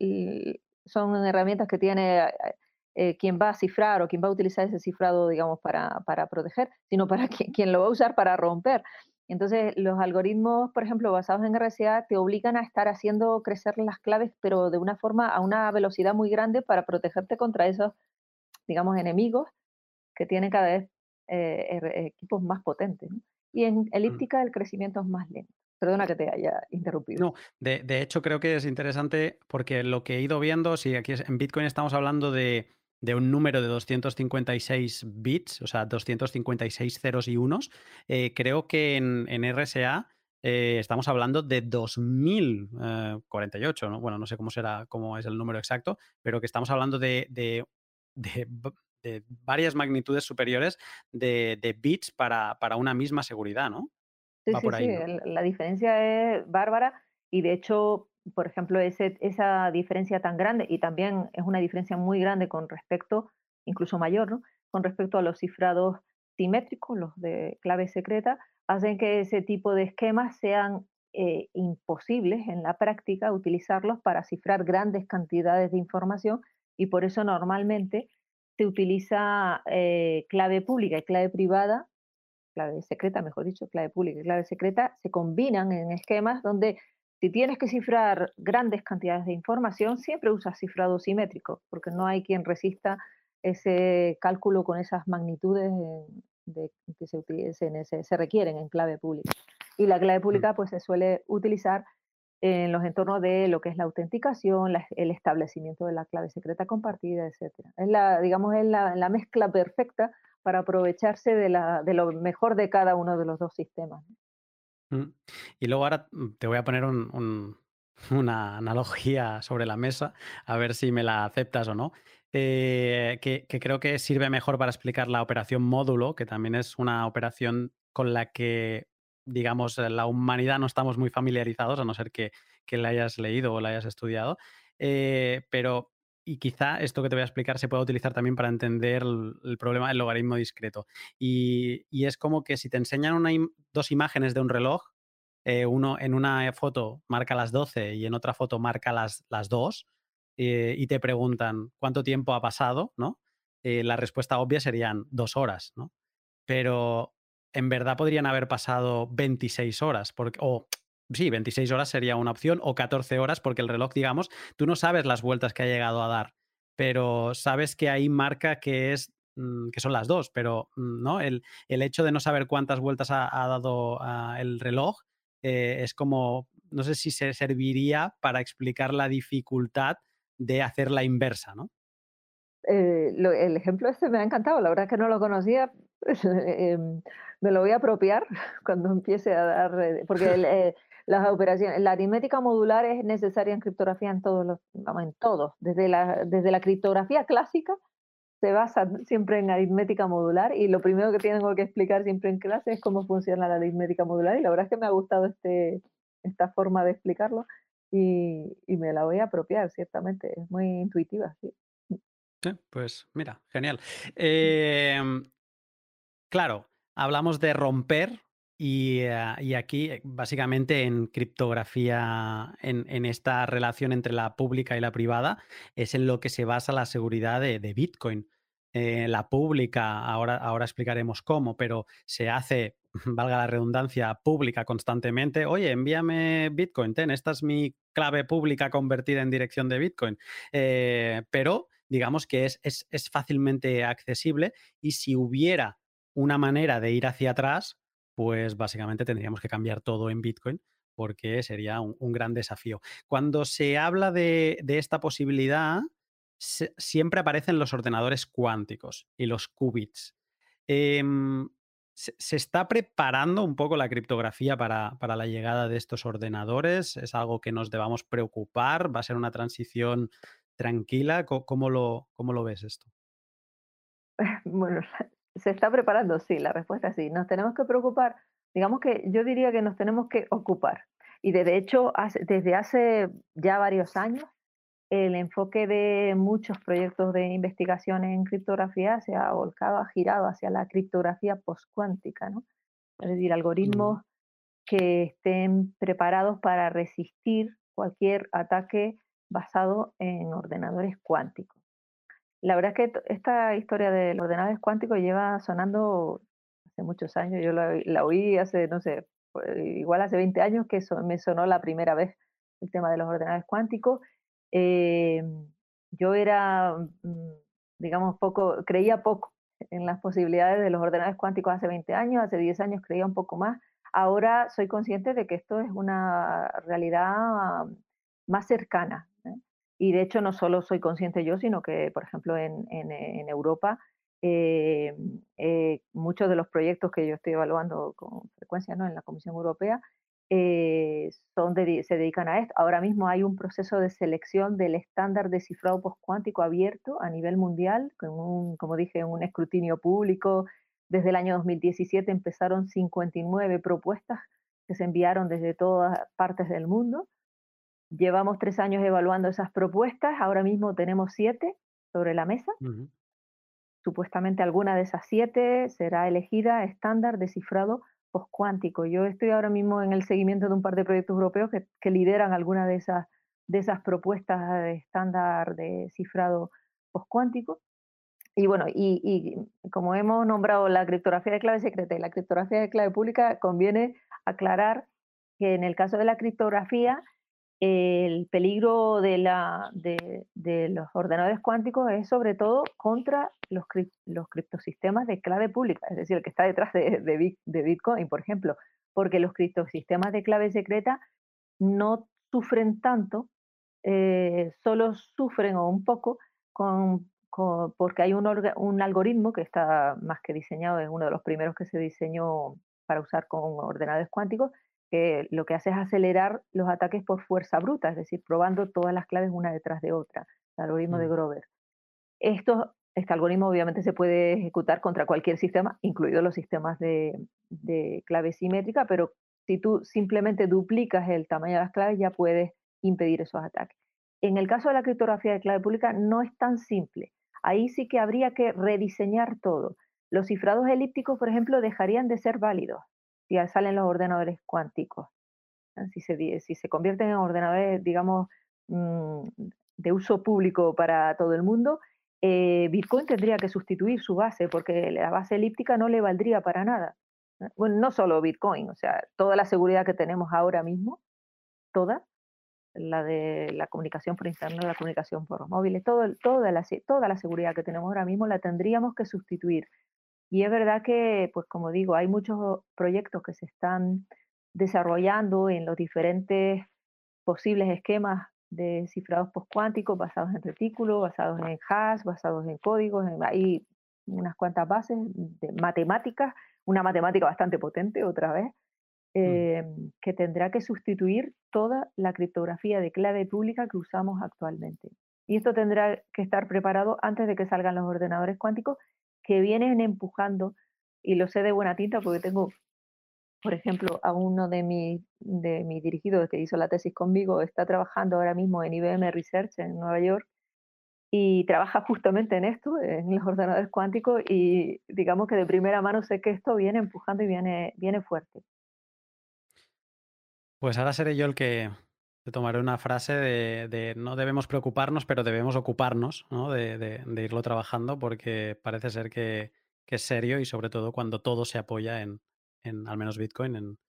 B: son herramientas que tiene eh, quien va a cifrar o quien va a utilizar ese cifrado, digamos, para, proteger, sino para quien, lo va a usar para romper. Entonces, los algoritmos, por ejemplo, basados en RSA, te obligan a estar haciendo crecer las claves, pero de una forma a una velocidad muy grande para protegerte contra esos digamos, enemigos que tienen cada vez eh, equipos más potentes. Y en mm. elíptica el crecimiento es más lento. Perdona que te haya interrumpido.
A: No, de, hecho creo que es interesante porque lo que he ido viendo, si aquí en Bitcoin estamos hablando de, un número de 256 bits, o sea, 256 ceros y unos, eh, creo que en, RSA eh, estamos hablando de 2048, ¿no? bueno, no sé cómo será, cómo es el número exacto, pero que estamos hablando de de, varias magnitudes superiores de, bits para, una misma seguridad, ¿no?
B: Sí, sí, sí. La diferencia es bárbara y de hecho, por ejemplo, ese, esa diferencia tan grande y también es una diferencia muy grande con respecto, incluso mayor, ¿no? Con respecto a los cifrados simétricos, los de clave secreta, hacen que ese tipo de esquemas sean eh, imposibles en la práctica utilizarlos para cifrar grandes cantidades de información y por eso normalmente se utiliza eh, clave pública y clave privada, clave secreta, mejor dicho, clave pública y clave secreta, se combinan en esquemas donde si tienes que cifrar grandes cantidades de información, siempre usas cifrado simétrico, porque no hay quien resista ese cálculo con esas magnitudes que se, se, requieren en clave pública. Y la clave mm. pública pues, se suele utilizar en los entornos de lo que es la autenticación, el establecimiento de la clave secreta compartida, etc. Es la, digamos, es la, mezcla perfecta para aprovecharse de, la, de, lo mejor de cada uno de los dos sistemas.
A: Mm. Y luego ahora mm, te voy a poner una analogía sobre la mesa, a ver si me la aceptas o no, eh, que, creo que sirve mejor para explicar la operación módulo, que también es una operación con la que, digamos, la humanidad no estamos muy familiarizados, a no ser que, que la hayas leído o la hayas estudiado. Eh, pero y quizá esto que te voy a explicar se pueda utilizar también para entender el, problema del logaritmo discreto. Y, es como que si te enseñan dos imágenes de un reloj, eh, uno en una foto marca las 12 y en otra foto marca las, las 2, eh, y te preguntan cuánto tiempo ha pasado, ¿no? Eh, la respuesta obvia serían dos horas, ¿no? Pero en verdad podrían haber pasado 26 horas, porque, o sí, 26 horas sería una opción o 14 horas porque el reloj, digamos, tú no sabes las vueltas que ha llegado a dar, pero sabes que ahí marca que es mm, que son las dos, pero mm, ¿no? El, el hecho de no saber cuántas vueltas ha, dado el reloj eh, es como, no sé si se serviría para explicar la dificultad de hacer la inversa, ¿no?
B: Eh, el ejemplo este me ha encantado, la verdad es que no lo conocía, me lo voy a apropiar cuando empiece a dar, eh, porque las operaciones. La aritmética modular es necesaria en criptografía en todos los, vamos, en todos. Desde la, desde la criptografía clásica se basa siempre en aritmética modular y lo primero que tengo que explicar siempre en clase es cómo funciona la aritmética modular y la verdad es que me ha gustado este, esta forma de explicarlo y, y me la voy a apropiar, ciertamente, es muy intuitiva, sí.
A: Sí, pues mira, genial. Em, claro, hablamos de romper Ah, y, aquí, eh, básicamente, en criptografía, en, esta relación entre la pública y la privada, es en lo que se basa la seguridad de, Bitcoin. Eh, la pública, ahora, ahora explicaremos cómo, pero se hace, valga la redundancia, pública constantemente. Oye, envíame Bitcoin, ten, esta es mi clave pública convertida en dirección de Bitcoin. Eh, pero digamos que es, es fácilmente accesible y si hubiera una manera de ir hacia atrás, pues básicamente tendríamos que cambiar todo en Bitcoin porque sería un, gran desafío. Cuando se habla de, esta posibilidad, siempre aparecen los ordenadores cuánticos y los qubits. Em, se, está preparando un poco la criptografía para, la llegada de estos ordenadores? ¿Es algo que nos debamos preocupar? ¿Va a ser una transición tranquila? ¿Cómo, lo, cómo lo ves esto?
B: Bueno, se está preparando, sí, la respuesta es sí. Nos tenemos que preocupar, digamos que yo diría que nos tenemos que ocupar. Y de hecho, desde hace ya varios años, el enfoque de muchos proyectos de investigación en criptografía se ha volcado, ha girado hacia la criptografía postcuántica, ¿no? Es decir, algoritmos que estén preparados para resistir cualquier ataque basado en ordenadores cuánticos. La verdad es que esta historia de los ordenadores cuánticos lleva sonando hace muchos años. Yo la, oí hace, no sé, igual hace 20 años que me sonó la primera vez el tema de los ordenadores cuánticos. Eh, yo era, mm, digamos, poco, creía poco en las posibilidades de los ordenadores cuánticos hace 20 años, hace 10 años creía un poco más. Ahora soy consciente de que esto es una realidad más cercana, y de hecho no solo soy consciente yo, sino que, por ejemplo, en, en, Europa, eh, eh, muchos de los proyectos que yo estoy evaluando con frecuencia ¿no? en la Comisión Europea eh, son se dedican a esto. Ahora mismo hay un proceso de selección del estándar de cifrado postcuántico abierto a nivel mundial, como dije, un escrutinio público. Desde el año 2017 empezaron 59 propuestas que se enviaron desde todas partes del mundo Llevamos tres años evaluando esas propuestas, ahora mismo tenemos siete sobre la mesa. Supuestamente alguna de esas siete será elegida estándar de cifrado postcuántico. Yo estoy ahora mismo en el seguimiento de un par de proyectos europeos que, lideran alguna de esas, de esas propuestas de estándar de cifrado postcuántico. y bueno, y, como hemos nombrado la criptografía de clave secreta y la criptografía de clave pública, conviene aclarar que en el caso de la criptografía, el peligro de, los ordenadores cuánticos es sobre todo contra los, criptosistemas de clave pública, es decir, el que está detrás de, Bitcoin, por ejemplo, porque los criptosistemas de clave secreta no sufren tanto, eh, solo sufren o un poco porque hay un, algoritmo que está más que diseñado, es uno de los primeros que se diseñó para usar con ordenadores cuánticos, que lo que hace es acelerar los ataques por fuerza bruta, es decir, probando todas las claves una detrás de otra, el algoritmo de mm. Grover. Esto, este algoritmo obviamente se puede ejecutar contra cualquier sistema, incluidos los sistemas de, de clave simétrica, pero si tú simplemente duplicas el tamaño de las claves ya puedes impedir esos ataques. En el caso de la criptografía de clave pública no es tan simple. Ahí sí que habría que rediseñar todo. Los cifrados elípticos, por ejemplo, dejarían de ser válidos si salen los ordenadores cuánticos. Si se, si se convierten en ordenadores, digamos, mm, de uso público para todo el mundo, eh, Bitcoin tendría que sustituir su base porque la base elíptica no le valdría para nada. Bueno, no solo Bitcoin, o sea, toda la seguridad que tenemos ahora mismo, toda, la de la comunicación por internet, la comunicación por móviles, todo, toda, la, toda la seguridad que tenemos ahora mismo la tendríamos que sustituir. Y es verdad que, pues como digo, hay muchos proyectos que se están desarrollando en los diferentes posibles esquemas de cifrados postcuánticos basados en retículos, basados en hash, basados en códigos, hay unas cuantas bases de matemáticas, una matemática bastante potente otra vez, Mm. Em, que tendrá que sustituir toda la criptografía de clave pública que usamos actualmente. Y esto tendrá que estar preparado antes de que salgan los ordenadores cuánticos que vienen empujando, y lo sé de buena tinta porque tengo, por ejemplo, a uno de mis, de mis dirigidos que hizo la tesis conmigo, está trabajando ahora mismo en IBM Research en Nueva York y trabaja justamente en esto, en los ordenadores cuánticos, y digamos que de primera mano sé que esto viene empujando y viene, viene fuerte.
A: Pues ahora seré yo el que te tomaré una frase de, no debemos preocuparnos, pero debemos ocuparnos ¿no? de, irlo trabajando porque parece ser que, es serio y sobre todo cuando todo se apoya en, al menos Bitcoin,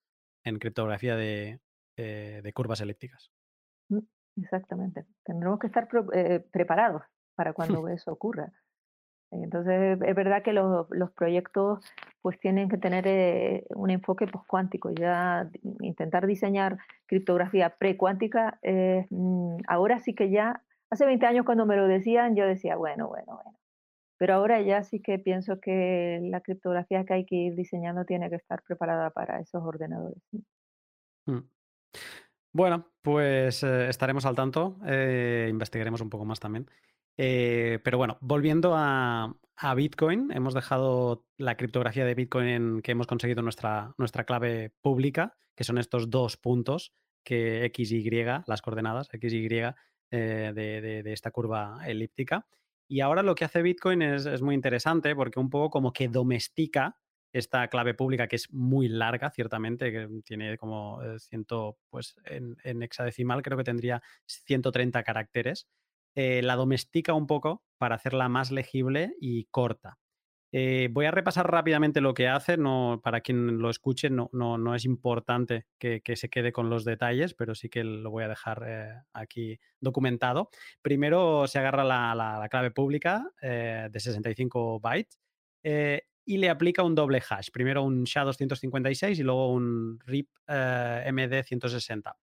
A: en, criptografía de, curvas elípticas.
B: Mm, exactamente. Tendremos que estar eh, preparados para cuando eso ocurra. Entonces, es verdad que los, proyectos pues tienen que tener eh, un enfoque postcuántico. Ya intentar diseñar criptografía precuántica, eh, mm, ahora sí que ya, hace 20 años cuando me lo decían, yo decía, bueno, bueno, bueno. Pero ahora ya sí que pienso que la criptografía que hay que ir diseñando tiene que estar preparada para esos ordenadores.
A: Mm. Bueno, pues eh, estaremos al tanto, investigaremos un poco más también. Eh, pero bueno, volviendo a, Bitcoin, hemos dejado la criptografía de Bitcoin en que hemos conseguido nuestra, nuestra clave pública, que son estos dos puntos que X y las coordenadas X y eh, de, esta curva elíptica. Y ahora lo que hace Bitcoin es, muy interesante porque un poco como que domestica esta clave pública que es muy larga, ciertamente, que tiene como eh, ciento, pues en, en, hexadecimal creo que tendría 130 caracteres. Eh, la domestica un poco para hacerla más legible y corta. Eh, voy a repasar rápidamente lo que hace, no, para quien lo escuche no, no, es importante que, se quede con los detalles, pero sí que lo voy a dejar eh, aquí documentado. Primero se agarra la, clave pública de 65 bytes y le aplica un doble hash, primero un SHA-256 y luego un RIP MD-160.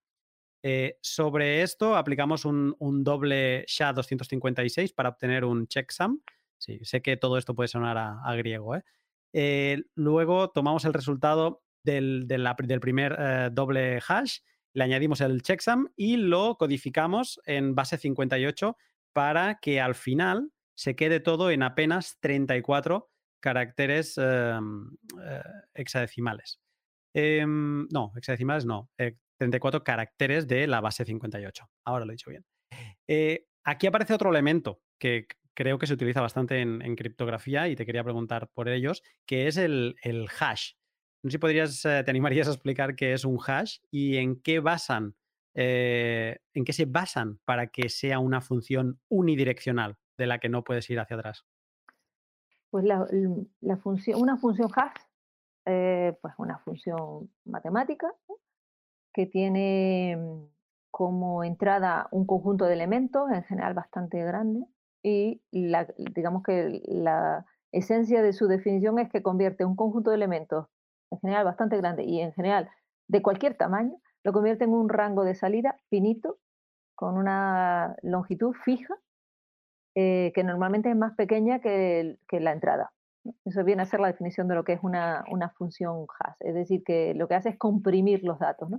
A: Eh, sobre esto aplicamos un, doble SHA-256 para obtener un checksum. Sé que todo esto puede sonar a, griego. ¿eh? Eh, luego tomamos el resultado del, primer doble hash, le añadimos el checksum y lo codificamos en base 58 para que al final se quede todo en apenas 34 caracteres em, hexadecimales. Em, no, hexadecimales no, 34 caracteres de la base 58. Ahora lo he dicho bien. Eh, aquí aparece otro elemento que creo que se utiliza bastante en, criptografía y te quería preguntar por ellos, que es el, hash. No sé si podrías, eh, te animarías a explicar qué es un hash y en qué basan, eh, en qué se basan para que sea una función unidireccional de la que no puedes ir hacia atrás.
B: Pues la, función, una función hash, pues una función matemática que tiene mm, como entrada un conjunto de elementos, en general bastante grande, y digamos que la esencia de su definición es que convierte un conjunto de elementos, en general bastante grande y en general de cualquier tamaño, lo convierte en un rango de salida finito, con una longitud fija, eh, que normalmente es más pequeña que, la entrada. Eso viene a ser la definición de lo que es una, función hash, es decir, que lo que hace es comprimir los datos.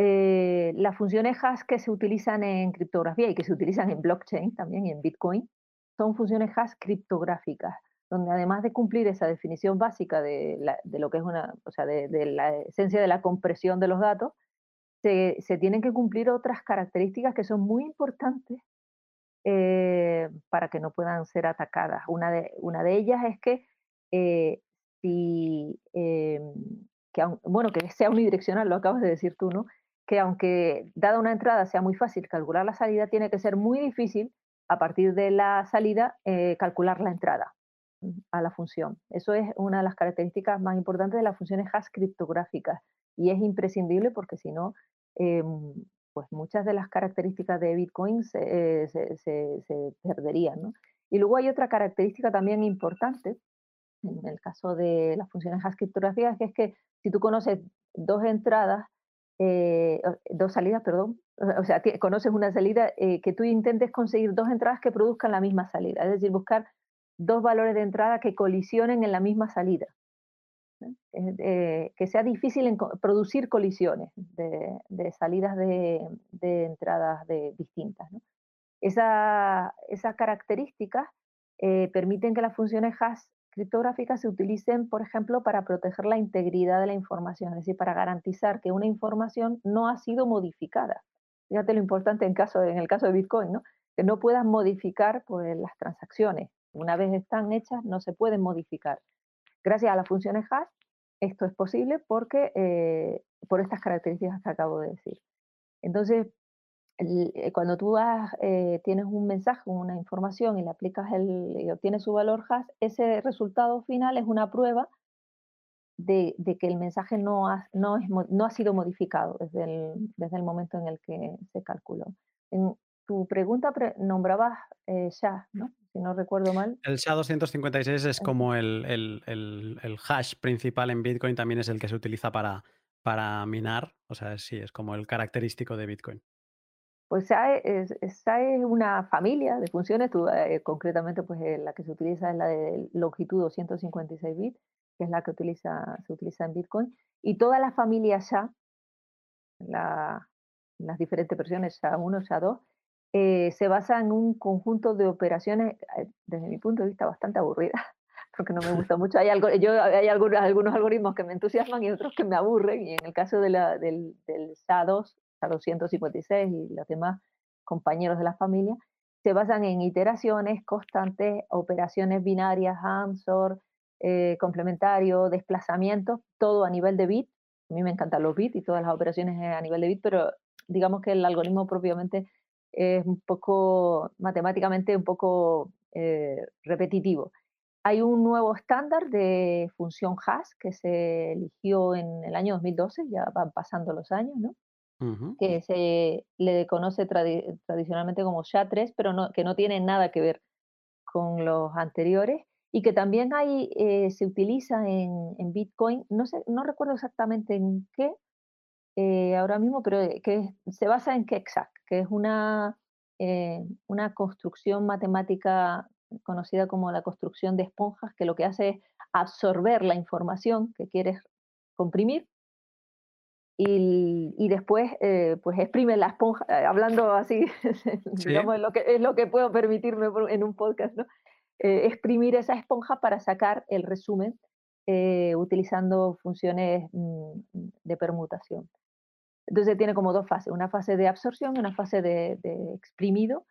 B: Eh, las funciones hash que se utilizan en criptografía y que se utilizan en blockchain también y en Bitcoin son funciones hash criptográficas, donde además de cumplir esa definición básica de, lo que es una, o sea, de, la esencia de la compresión de los datos, se, tienen que cumplir otras características que son muy importantes eh, para que no puedan ser atacadas. Una de, una de ellas es que eh, si, em, que, bueno, que sea unidireccional, lo acabas de decir tú, ¿no? Que aunque dada una entrada sea muy fácil calcular la salida, tiene que ser muy difícil a partir de la salida eh, calcular la entrada a la función. Eso es una de las características más importantes de las funciones hash criptográficas y es imprescindible porque si no, em, pues muchas de las características de Bitcoin se, eh, perderían. Y luego hay otra característica también importante en el caso de las funciones hash criptográficas, que es que si tú conoces dos entradas, eh, dos salidas, perdón, o sea, conoces una salida, eh, que tú intentes conseguir dos entradas que produzcan la misma salida, es decir, buscar dos valores de entrada que colisionen en la misma salida. Eh, que sea difícil producir colisiones de, salidas de, entradas de, distintas. Esas características eh, permiten que las funciones hash criptográficas se utilicen, por ejemplo, para proteger la integridad de la información, es decir, para garantizar que una información no ha sido modificada. Fíjate lo importante en, el caso de Bitcoin, ¿no? que no puedas modificar pues, las transacciones. Una vez están hechas, no se pueden modificar. Gracias a las funciones hash, esto es posible porque, eh, por estas características que acabo de decir. Entonces, cuando tú eh, tienes un mensaje, una información y le aplicas el, y obtienes su valor hash, ese resultado final es una prueba de, que el mensaje no ha, no, es, no ha sido modificado desde el, desde el, momento en el que se calculó. En tu pregunta nombrabas SHA, ¿no? si no recuerdo mal.
A: El SHA-256 es como el, hash principal en Bitcoin, también es el que se utiliza para, para minar, o sea, sí, es como el característico de Bitcoin.
B: Pues SHA es, una familia de funciones, eh, concretamente pues eh, la que se utiliza es la de longitud 256 bits, que es la que se utiliza en Bitcoin, y toda la familia SHA, las diferentes versiones SHA-1, SHA-2, eh, se basa en un conjunto de operaciones, desde mi punto de vista, bastante aburridas, porque no me gusta mucho. Hay, algunos, algoritmos que me entusiasman y otros que me aburren, y en el caso de la, del, del SA2, SA256 y los demás compañeros de la familia, se basan en iteraciones constantes, operaciones binarias, ANSOR, eh, complementario, desplazamientos, todo a nivel de bit. A mí me encantan los bits y todas las operaciones a nivel de bit, pero digamos que el algoritmo propiamente es un poco, matemáticamente, un poco eh, repetitivo. Hay un nuevo estándar de función hash que se eligió en el año 2012, ya van pasando los años, ¿no? Que se le conoce tradicionalmente como SHA-3, pero no, que no tiene nada que ver con los anteriores y que también hay, eh, se utiliza en, en, Bitcoin, no, sé, no recuerdo exactamente en qué, eh, ahora mismo, pero eh, que se basa en Kexac, que es una, eh, una construcción matemática conocida como la construcción de esponjas, que lo que hace es absorber la información que quieres comprimir y, después pues exprime la esponja, hablando así, digamos, es lo, que, es lo que puedo permitirme en un podcast, ¿no? exprimir esa esponja para sacar el resumen utilizando funciones mm, de permutación. Entonces tiene como dos fases, una fase de absorción y una fase de, exprimido.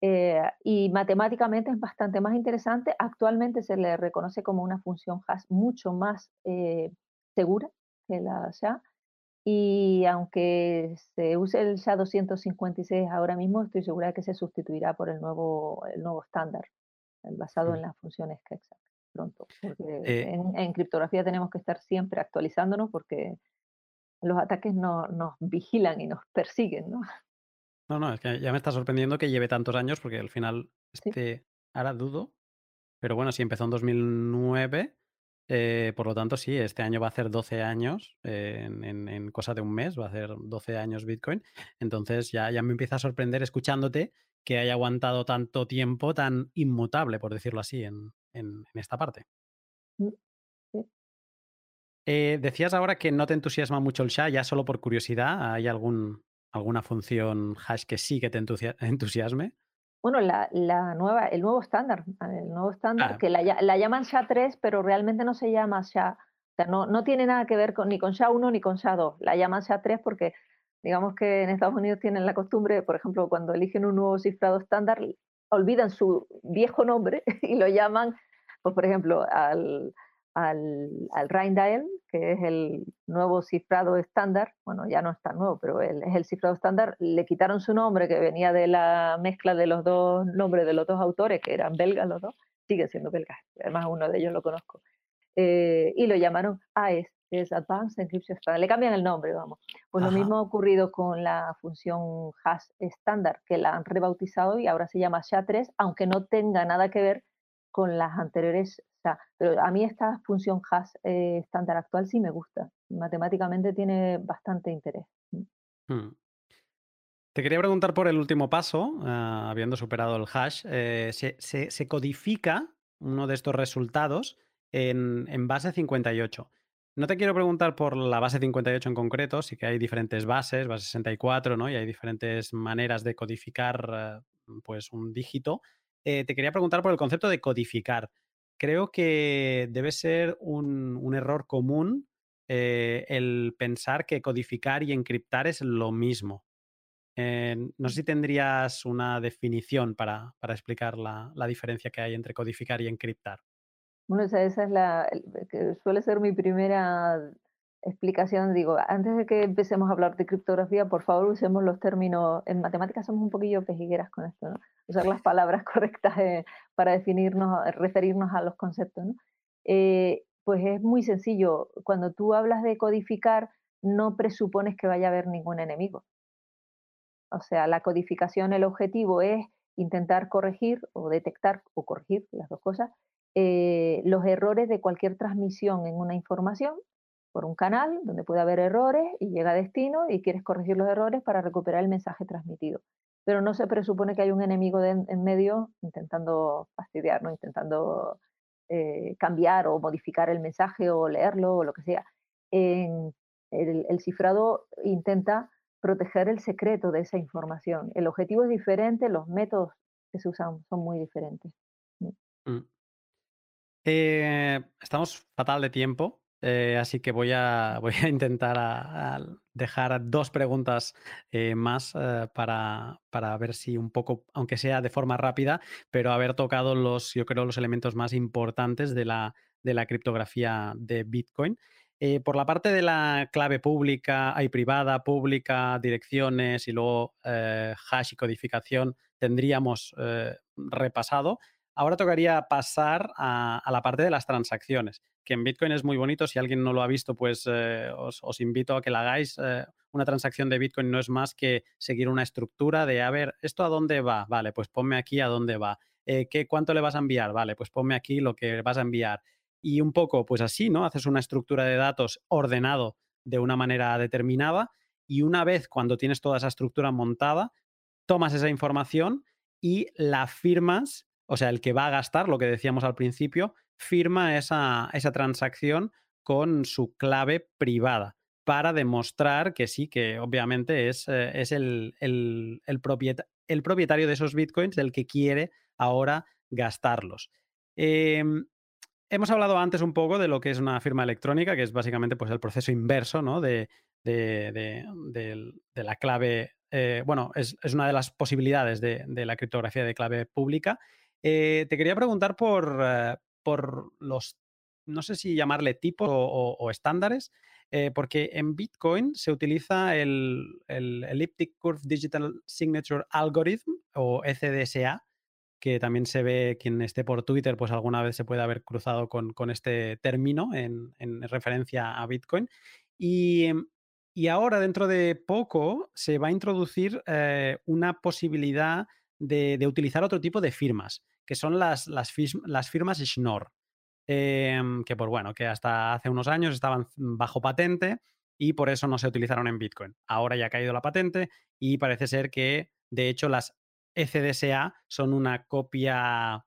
B: Eh, y matemáticamente es bastante más interesante. Actualmente se le reconoce como una función hash mucho más eh, segura que la SHA. Y aunque se use el SHA-256 ahora mismo, estoy segura de que se sustituirá por el nuevo, el nuevo estándar basado en las funciones Kexac pronto. Porque eh en, criptografía tenemos que estar siempre actualizándonos porque los ataques nos vigilan y nos persiguen, ¿no?
A: No, no, es que ya me está sorprendiendo que lleve tantos años porque al final, este, ahora dudo, pero bueno, si empezó en 2009, eh, por lo tanto, sí, este año va a hacer 12 años, eh, en, en, cosa de un mes, va a hacer 12 años Bitcoin. Entonces ya, ya me empieza a sorprender escuchándote que haya aguantado tanto tiempo tan inmutable, por decirlo así, en, en, esta parte. Mm, eh, decías ahora que no te entusiasma mucho el SHA, ya solo por curiosidad, ¿hay algún, alguna función hash que sí que te entusiasme?
B: Bueno, la, la nueva, el nuevo estándar, el nuevo estándar, ah. que la, la, llaman SHA-3, pero realmente no se llama SHA. O sea, no, no tiene nada que ver con, ni con SHA-1 ni con SHA-2. La llaman SHA-3 porque, digamos que en Estados Unidos tienen la costumbre, por ejemplo, cuando eligen un nuevo cifrado estándar, olvidan su viejo nombre y lo llaman, pues por ejemplo, al, al, al que es el nuevo cifrado estándar, bueno, ya no es tan nuevo, pero es el cifrado estándar, le quitaron su nombre, que venía de la mezcla de los dos nombres de los dos autores, que eran belgas los dos, sigue siendo belgas, además uno de ellos lo conozco, eh, y lo llamaron AES, que es Advanced Encryption Standard, le cambian el nombre, vamos. Pues lo mismo ha ocurrido con la función hash estándar, que la han rebautizado y ahora se llama SHA-3, aunque no tenga nada que ver con las anteriores pero a mí esta función hash eh, estándar actual sí me gusta. Matemáticamente tiene bastante interés. Mm. Hmm.
A: Te quería preguntar por el último paso, ah, habiendo superado el hash. Eh, se, codifica uno de estos resultados en, en, base 58. No te quiero preguntar por la base 58 en concreto, sí que hay diferentes bases, base 64, ¿no? Y hay diferentes maneras de codificar eh, pues un dígito. te quería preguntar por el concepto de codificar creo que debe ser un, error común eh, el pensar que codificar y encriptar es lo mismo. Eh, no sé si tendrías una definición para, explicar la, diferencia que hay entre codificar y encriptar.
B: Bueno, esa, es la, suele ser mi primera explicación. Digo, antes de que empecemos a hablar de criptografía, por favor usemos los términos. En matemáticas somos un poquillo pejigueras con esto, ¿no? usar las palabras correctas eh, para definirnos, eh, referirnos a los conceptos. Eh, pues es muy sencillo. Cuando tú hablas de codificar, no presupones que vaya a haber ningún enemigo. O sea, la codificación, el objetivo es intentar corregir o detectar o corregir las dos cosas, los errores de cualquier transmisión en una información por un canal donde puede haber errores y llega a destino y quieres corregir los errores para recuperar el mensaje transmitido pero no se presupone que hay un enemigo en medio intentando fastidiar, intentando eh, cambiar o modificar el mensaje o leerlo o lo que sea. el, cifrado intenta proteger el secreto de esa información. El objetivo es diferente, los métodos que se usan son muy diferentes. Mm.
A: Mm. Eh, estamos fatal de tiempo, eh, así que voy a, voy a intentar dejar dos preguntas eh, más eh, para, para, ver si un poco, aunque sea de forma rápida, pero haber tocado los, yo creo, los elementos más importantes de la, de la criptografía de Bitcoin. por la parte de la clave pública y privada, pública, direcciones y luego hash y codificación tendríamos repasado. Ahora tocaría pasar a, la parte de las transacciones, que en Bitcoin es muy bonito. Si alguien no lo ha visto, pues eh, os, invito a que la hagáis. Eh, una transacción de Bitcoin no es más que seguir una estructura de, a ver, ¿esto a dónde va? Vale, pues ponme aquí a dónde va. Eh, ¿qué, ¿Cuánto le vas a enviar? Vale, pues ponme aquí lo que vas a enviar. Y un poco, pues así, ¿no? Haces una estructura de datos ordenado de una manera determinada y una vez cuando tienes toda esa estructura montada, tomas esa información y la firmas o sea, el que va a gastar, lo que decíamos al principio, firma esa, transacción con su clave privada para demostrar que sí, que obviamente es, eh, es el, el, el, propietario de esos bitcoins el que quiere ahora gastarlos. Em, hemos hablado antes un poco de lo que es una firma electrónica, que es básicamente pues, el proceso inverso ¿no? de, de, la clave. Eh, bueno, es, una de las posibilidades de, la criptografía de clave pública eh, te quería preguntar por, eh, por los, no sé si llamarle tipos o, estándares, eh, porque en Bitcoin se utiliza el, el, Elliptic Curve Digital Signature Algorithm o ECDSA, que también se ve, quien esté por Twitter, pues alguna vez se puede haber cruzado con, este término en, referencia a Bitcoin. Y, ahora, dentro de poco, se va a introducir una posibilidad de, utilizar otro tipo de firmas, que son las, las, firmas Schnorr. Em, que por bueno, que hasta hace unos años estaban bajo patente y por eso no se utilizaron en Bitcoin. Ahora ya ha caído la patente y parece ser que, de hecho, las ECDSA son una copia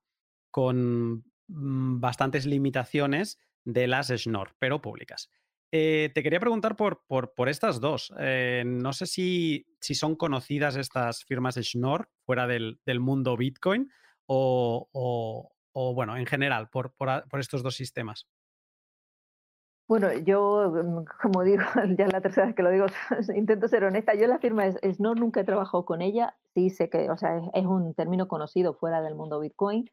A: con mm, bastantes limitaciones de las Schnorr, pero públicas. Eh, te quería preguntar por, por, estas dos. Eh, no sé si, si, son conocidas estas firmas Schnorr fuera del, mundo Bitcoin o, o bueno, en general, por, por, estos dos sistemas?
B: Bueno, yo, mm, como digo, ya es la tercera vez que lo digo, intento ser honesta. Yo la firma es, no nunca he trabajado con ella. Sí sé que, o sea, es, un término conocido fuera del mundo Bitcoin.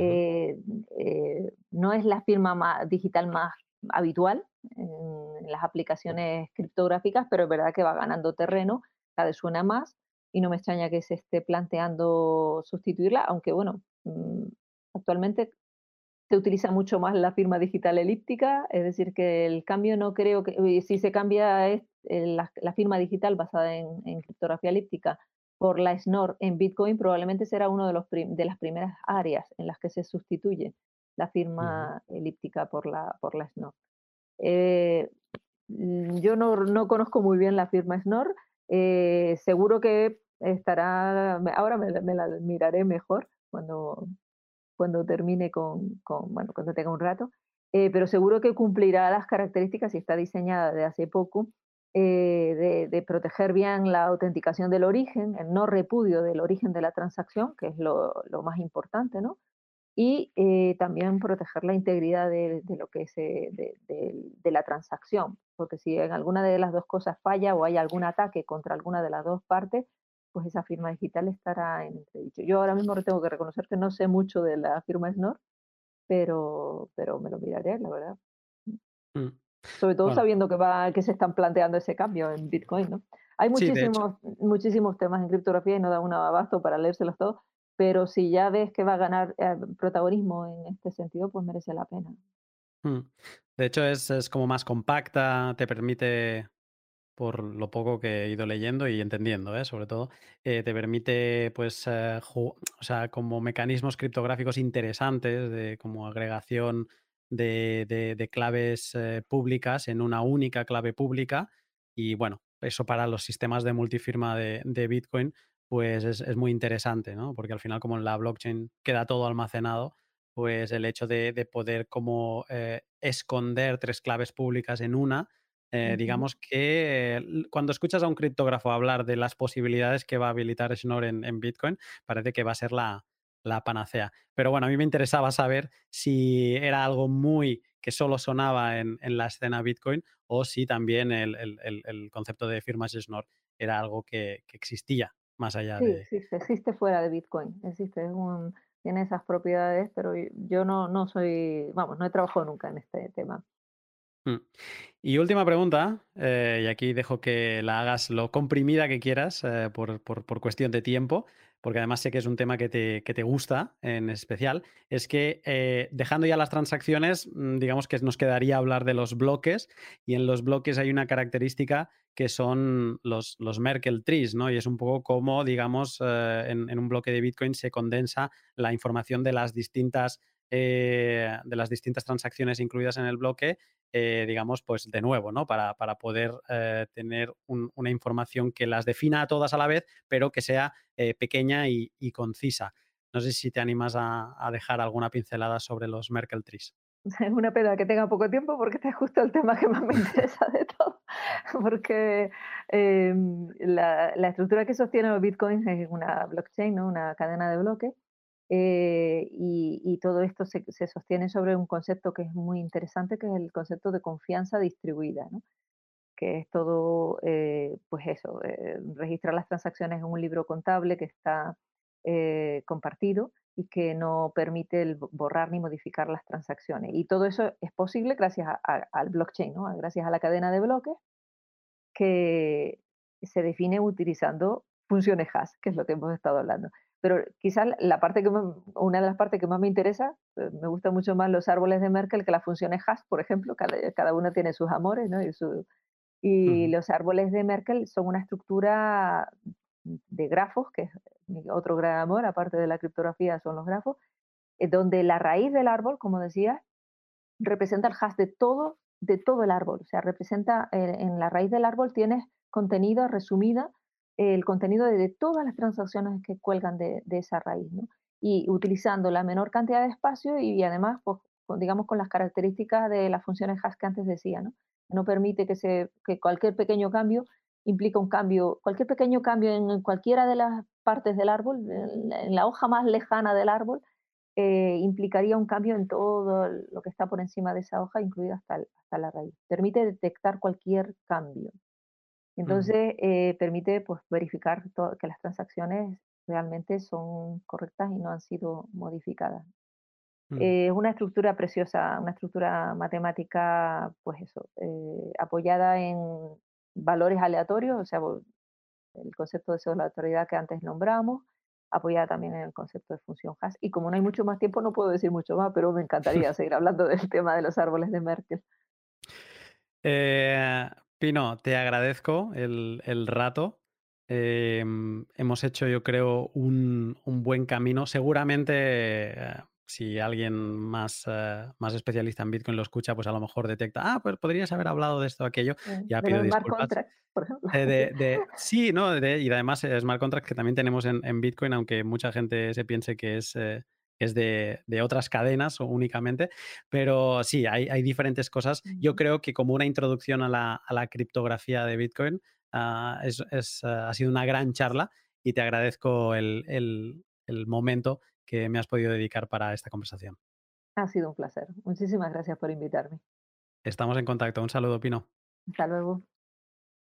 B: Eh, eh, no es la firma digital más habitual en, las aplicaciones criptográficas, pero es verdad que va ganando terreno, cada vez suena más y no me extraña que se esté planteando sustituirla, aunque bueno, mm, Actualmente se utiliza mucho más la firma digital elíptica, es decir, que el cambio no creo que, si se cambia es, la, firma digital basada en, criptografía elíptica por la SNOR en Bitcoin, probablemente será una de, los de las primeras áreas en las que se sustituye la firma elíptica por la, por la SNOR. Eh, mm, yo no, no, conozco muy bien la firma SNOR, eh, seguro que estará, ahora me, me la miraré mejor cuando, cuando termine con, bueno, cuando tenga un rato, eh, pero seguro que cumplirá las características y está diseñada de hace poco eh, de, proteger bien la autenticación del origen, el no repudio del origen de la transacción, que es lo, más importante, ¿no? Y eh, también proteger la integridad de, lo que es de, de, la transacción, porque si en alguna de las dos cosas falla o hay algún ataque contra alguna de las dos partes, pues esa firma digital estará en entredicho. Yo ahora mismo tengo que reconocer que no sé mucho de la firma SNOR, pero, pero me lo miraré, la verdad. Mm. Sobre todo sabiendo que, va, que se están planteando ese cambio en Bitcoin, ¿no? Hay muchísimos, muchísimos temas en criptografía y no da un abasto para leérselos todos, pero si ya ves que va a ganar eh, protagonismo en este sentido, pues merece la pena.
A: Mm. De hecho, es, es, como más compacta, te permite por lo poco que he ido leyendo y entendiendo, ¿eh? sobre todo, eh, te permite, pues, eh, o sea, como mecanismos criptográficos interesantes de como agregación de, claves públicas en una única clave pública. Y bueno, eso para los sistemas de multifirma de, Bitcoin, pues es, muy interesante, ¿no? Porque al final, como en la blockchain queda todo almacenado, pues el hecho de, de poder como esconder tres claves públicas en una, eh, digamos que cuando escuchas a un criptógrafo hablar de las posibilidades que va a habilitar Schnorr en, Bitcoin, parece que va a ser la, panacea. Pero bueno, a mí me interesaba saber si era algo muy que solo sonaba en, la escena Bitcoin o si también el, concepto de firmas Schnorr era algo que, existía más allá
B: sí,
A: de...
B: Existe, existe fuera de Bitcoin, existe, tiene esas propiedades, pero yo no, no soy, vamos, no he trabajado nunca en este tema.
A: Mm. Y última pregunta, eh, y aquí dejo que la hagas lo comprimida que quieras eh, por, cuestión de tiempo, porque además sé que es un tema que te, te gusta en especial, es que eh, dejando ya las transacciones, mm, digamos que nos quedaría hablar de los bloques, y en los bloques hay una característica que son los, los Merkle trees, ¿no? Y es un poco como, digamos, en, en un bloque de Bitcoin se condensa la información de las distintas de las distintas transacciones incluidas en el bloque eh, digamos, pues de nuevo, ¿no? Para, poder eh, tener una información que las defina a todas a la vez, pero que sea eh, pequeña y, concisa. No sé si te animas a, dejar alguna pincelada sobre los Merkle trees.
B: Es una pena que tenga poco tiempo porque este es justo el tema que más me interesa de todo. Porque em, la, la, estructura que sostiene los bitcoins es una blockchain, ¿no? una cadena de bloques. Eh, y, todo esto se, sostiene sobre un concepto que es muy interesante, que es el concepto de confianza distribuida, que es todo, eh, pues eso, eh, registrar las transacciones en un libro contable que está compartido y que no permite borrar ni modificar las transacciones. Y todo eso es posible gracias al blockchain, gracias a la cadena de bloques que se define utilizando funciones hash, que es lo que hemos estado hablando. Pero quizás la parte que una de las partes que más me interesa, eh, me gustan mucho más los árboles de Merkel que las funciones hash, por ejemplo, cada, cada uno tiene sus amores, ¿no? Y, y los árboles de Merkel son una estructura de grafos, que es otro gran amor, aparte de la criptografía, son los grafos, eh, donde la raíz del árbol, como decía, representa el hash de todo, de todo el árbol. O sea, representa, eh, en la raíz del árbol tienes contenido resumida, el contenido de, todas las transacciones que cuelgan de, esa raíz, ¿no? Y utilizando la menor cantidad de espacio y, además, pues, digamos, con las características de las funciones hash que antes decía, ¿no? No permite que, cualquier pequeño cambio implica un cambio, cualquier pequeño cambio en cualquiera de las partes del árbol, en la hoja más lejana del árbol, eh, implicaría un cambio en todo lo que está por encima de esa hoja, incluida hasta la raíz. Permite detectar cualquier cambio. Entonces, eh, permite pues, verificar que las transacciones realmente son correctas y no han sido modificadas. Mm. Es una estructura preciosa, una estructura matemática, pues eso, eh, apoyada en valores aleatorios, o sea, el concepto de aleatoriedad que antes nombramos, apoyada también en el concepto de función hash. Y como no hay mucho más tiempo, no puedo decir mucho más, pero me encantaría seguir hablando del tema de los árboles de Merkel.
A: Eh, Pino, te agradezco el, rato. Em, hemos hecho, yo creo, un, un buen camino. Seguramente si alguien más, eh, más especialista en Bitcoin lo escucha, pues a lo mejor detecta, ah, pues podrías haber hablado de esto o aquello.
B: Ya pido disculpas. por ejemplo.
A: de, sí, ¿no? y además eh, smart contracts que también tenemos en, Bitcoin, aunque mucha gente se piense que es, eh, es de, otras cadenas únicamente, pero sí, hay, hay diferentes cosas. Yo creo que como una introducción a la, a la criptografía de Bitcoin, ah, es, es, ha sido una gran charla y te agradezco el, el, el momento que me has podido dedicar para esta conversación.
B: Ha sido un placer. Muchísimas gracias por invitarme.
A: Estamos en contacto. Un saludo, Pino.
B: Hasta luego.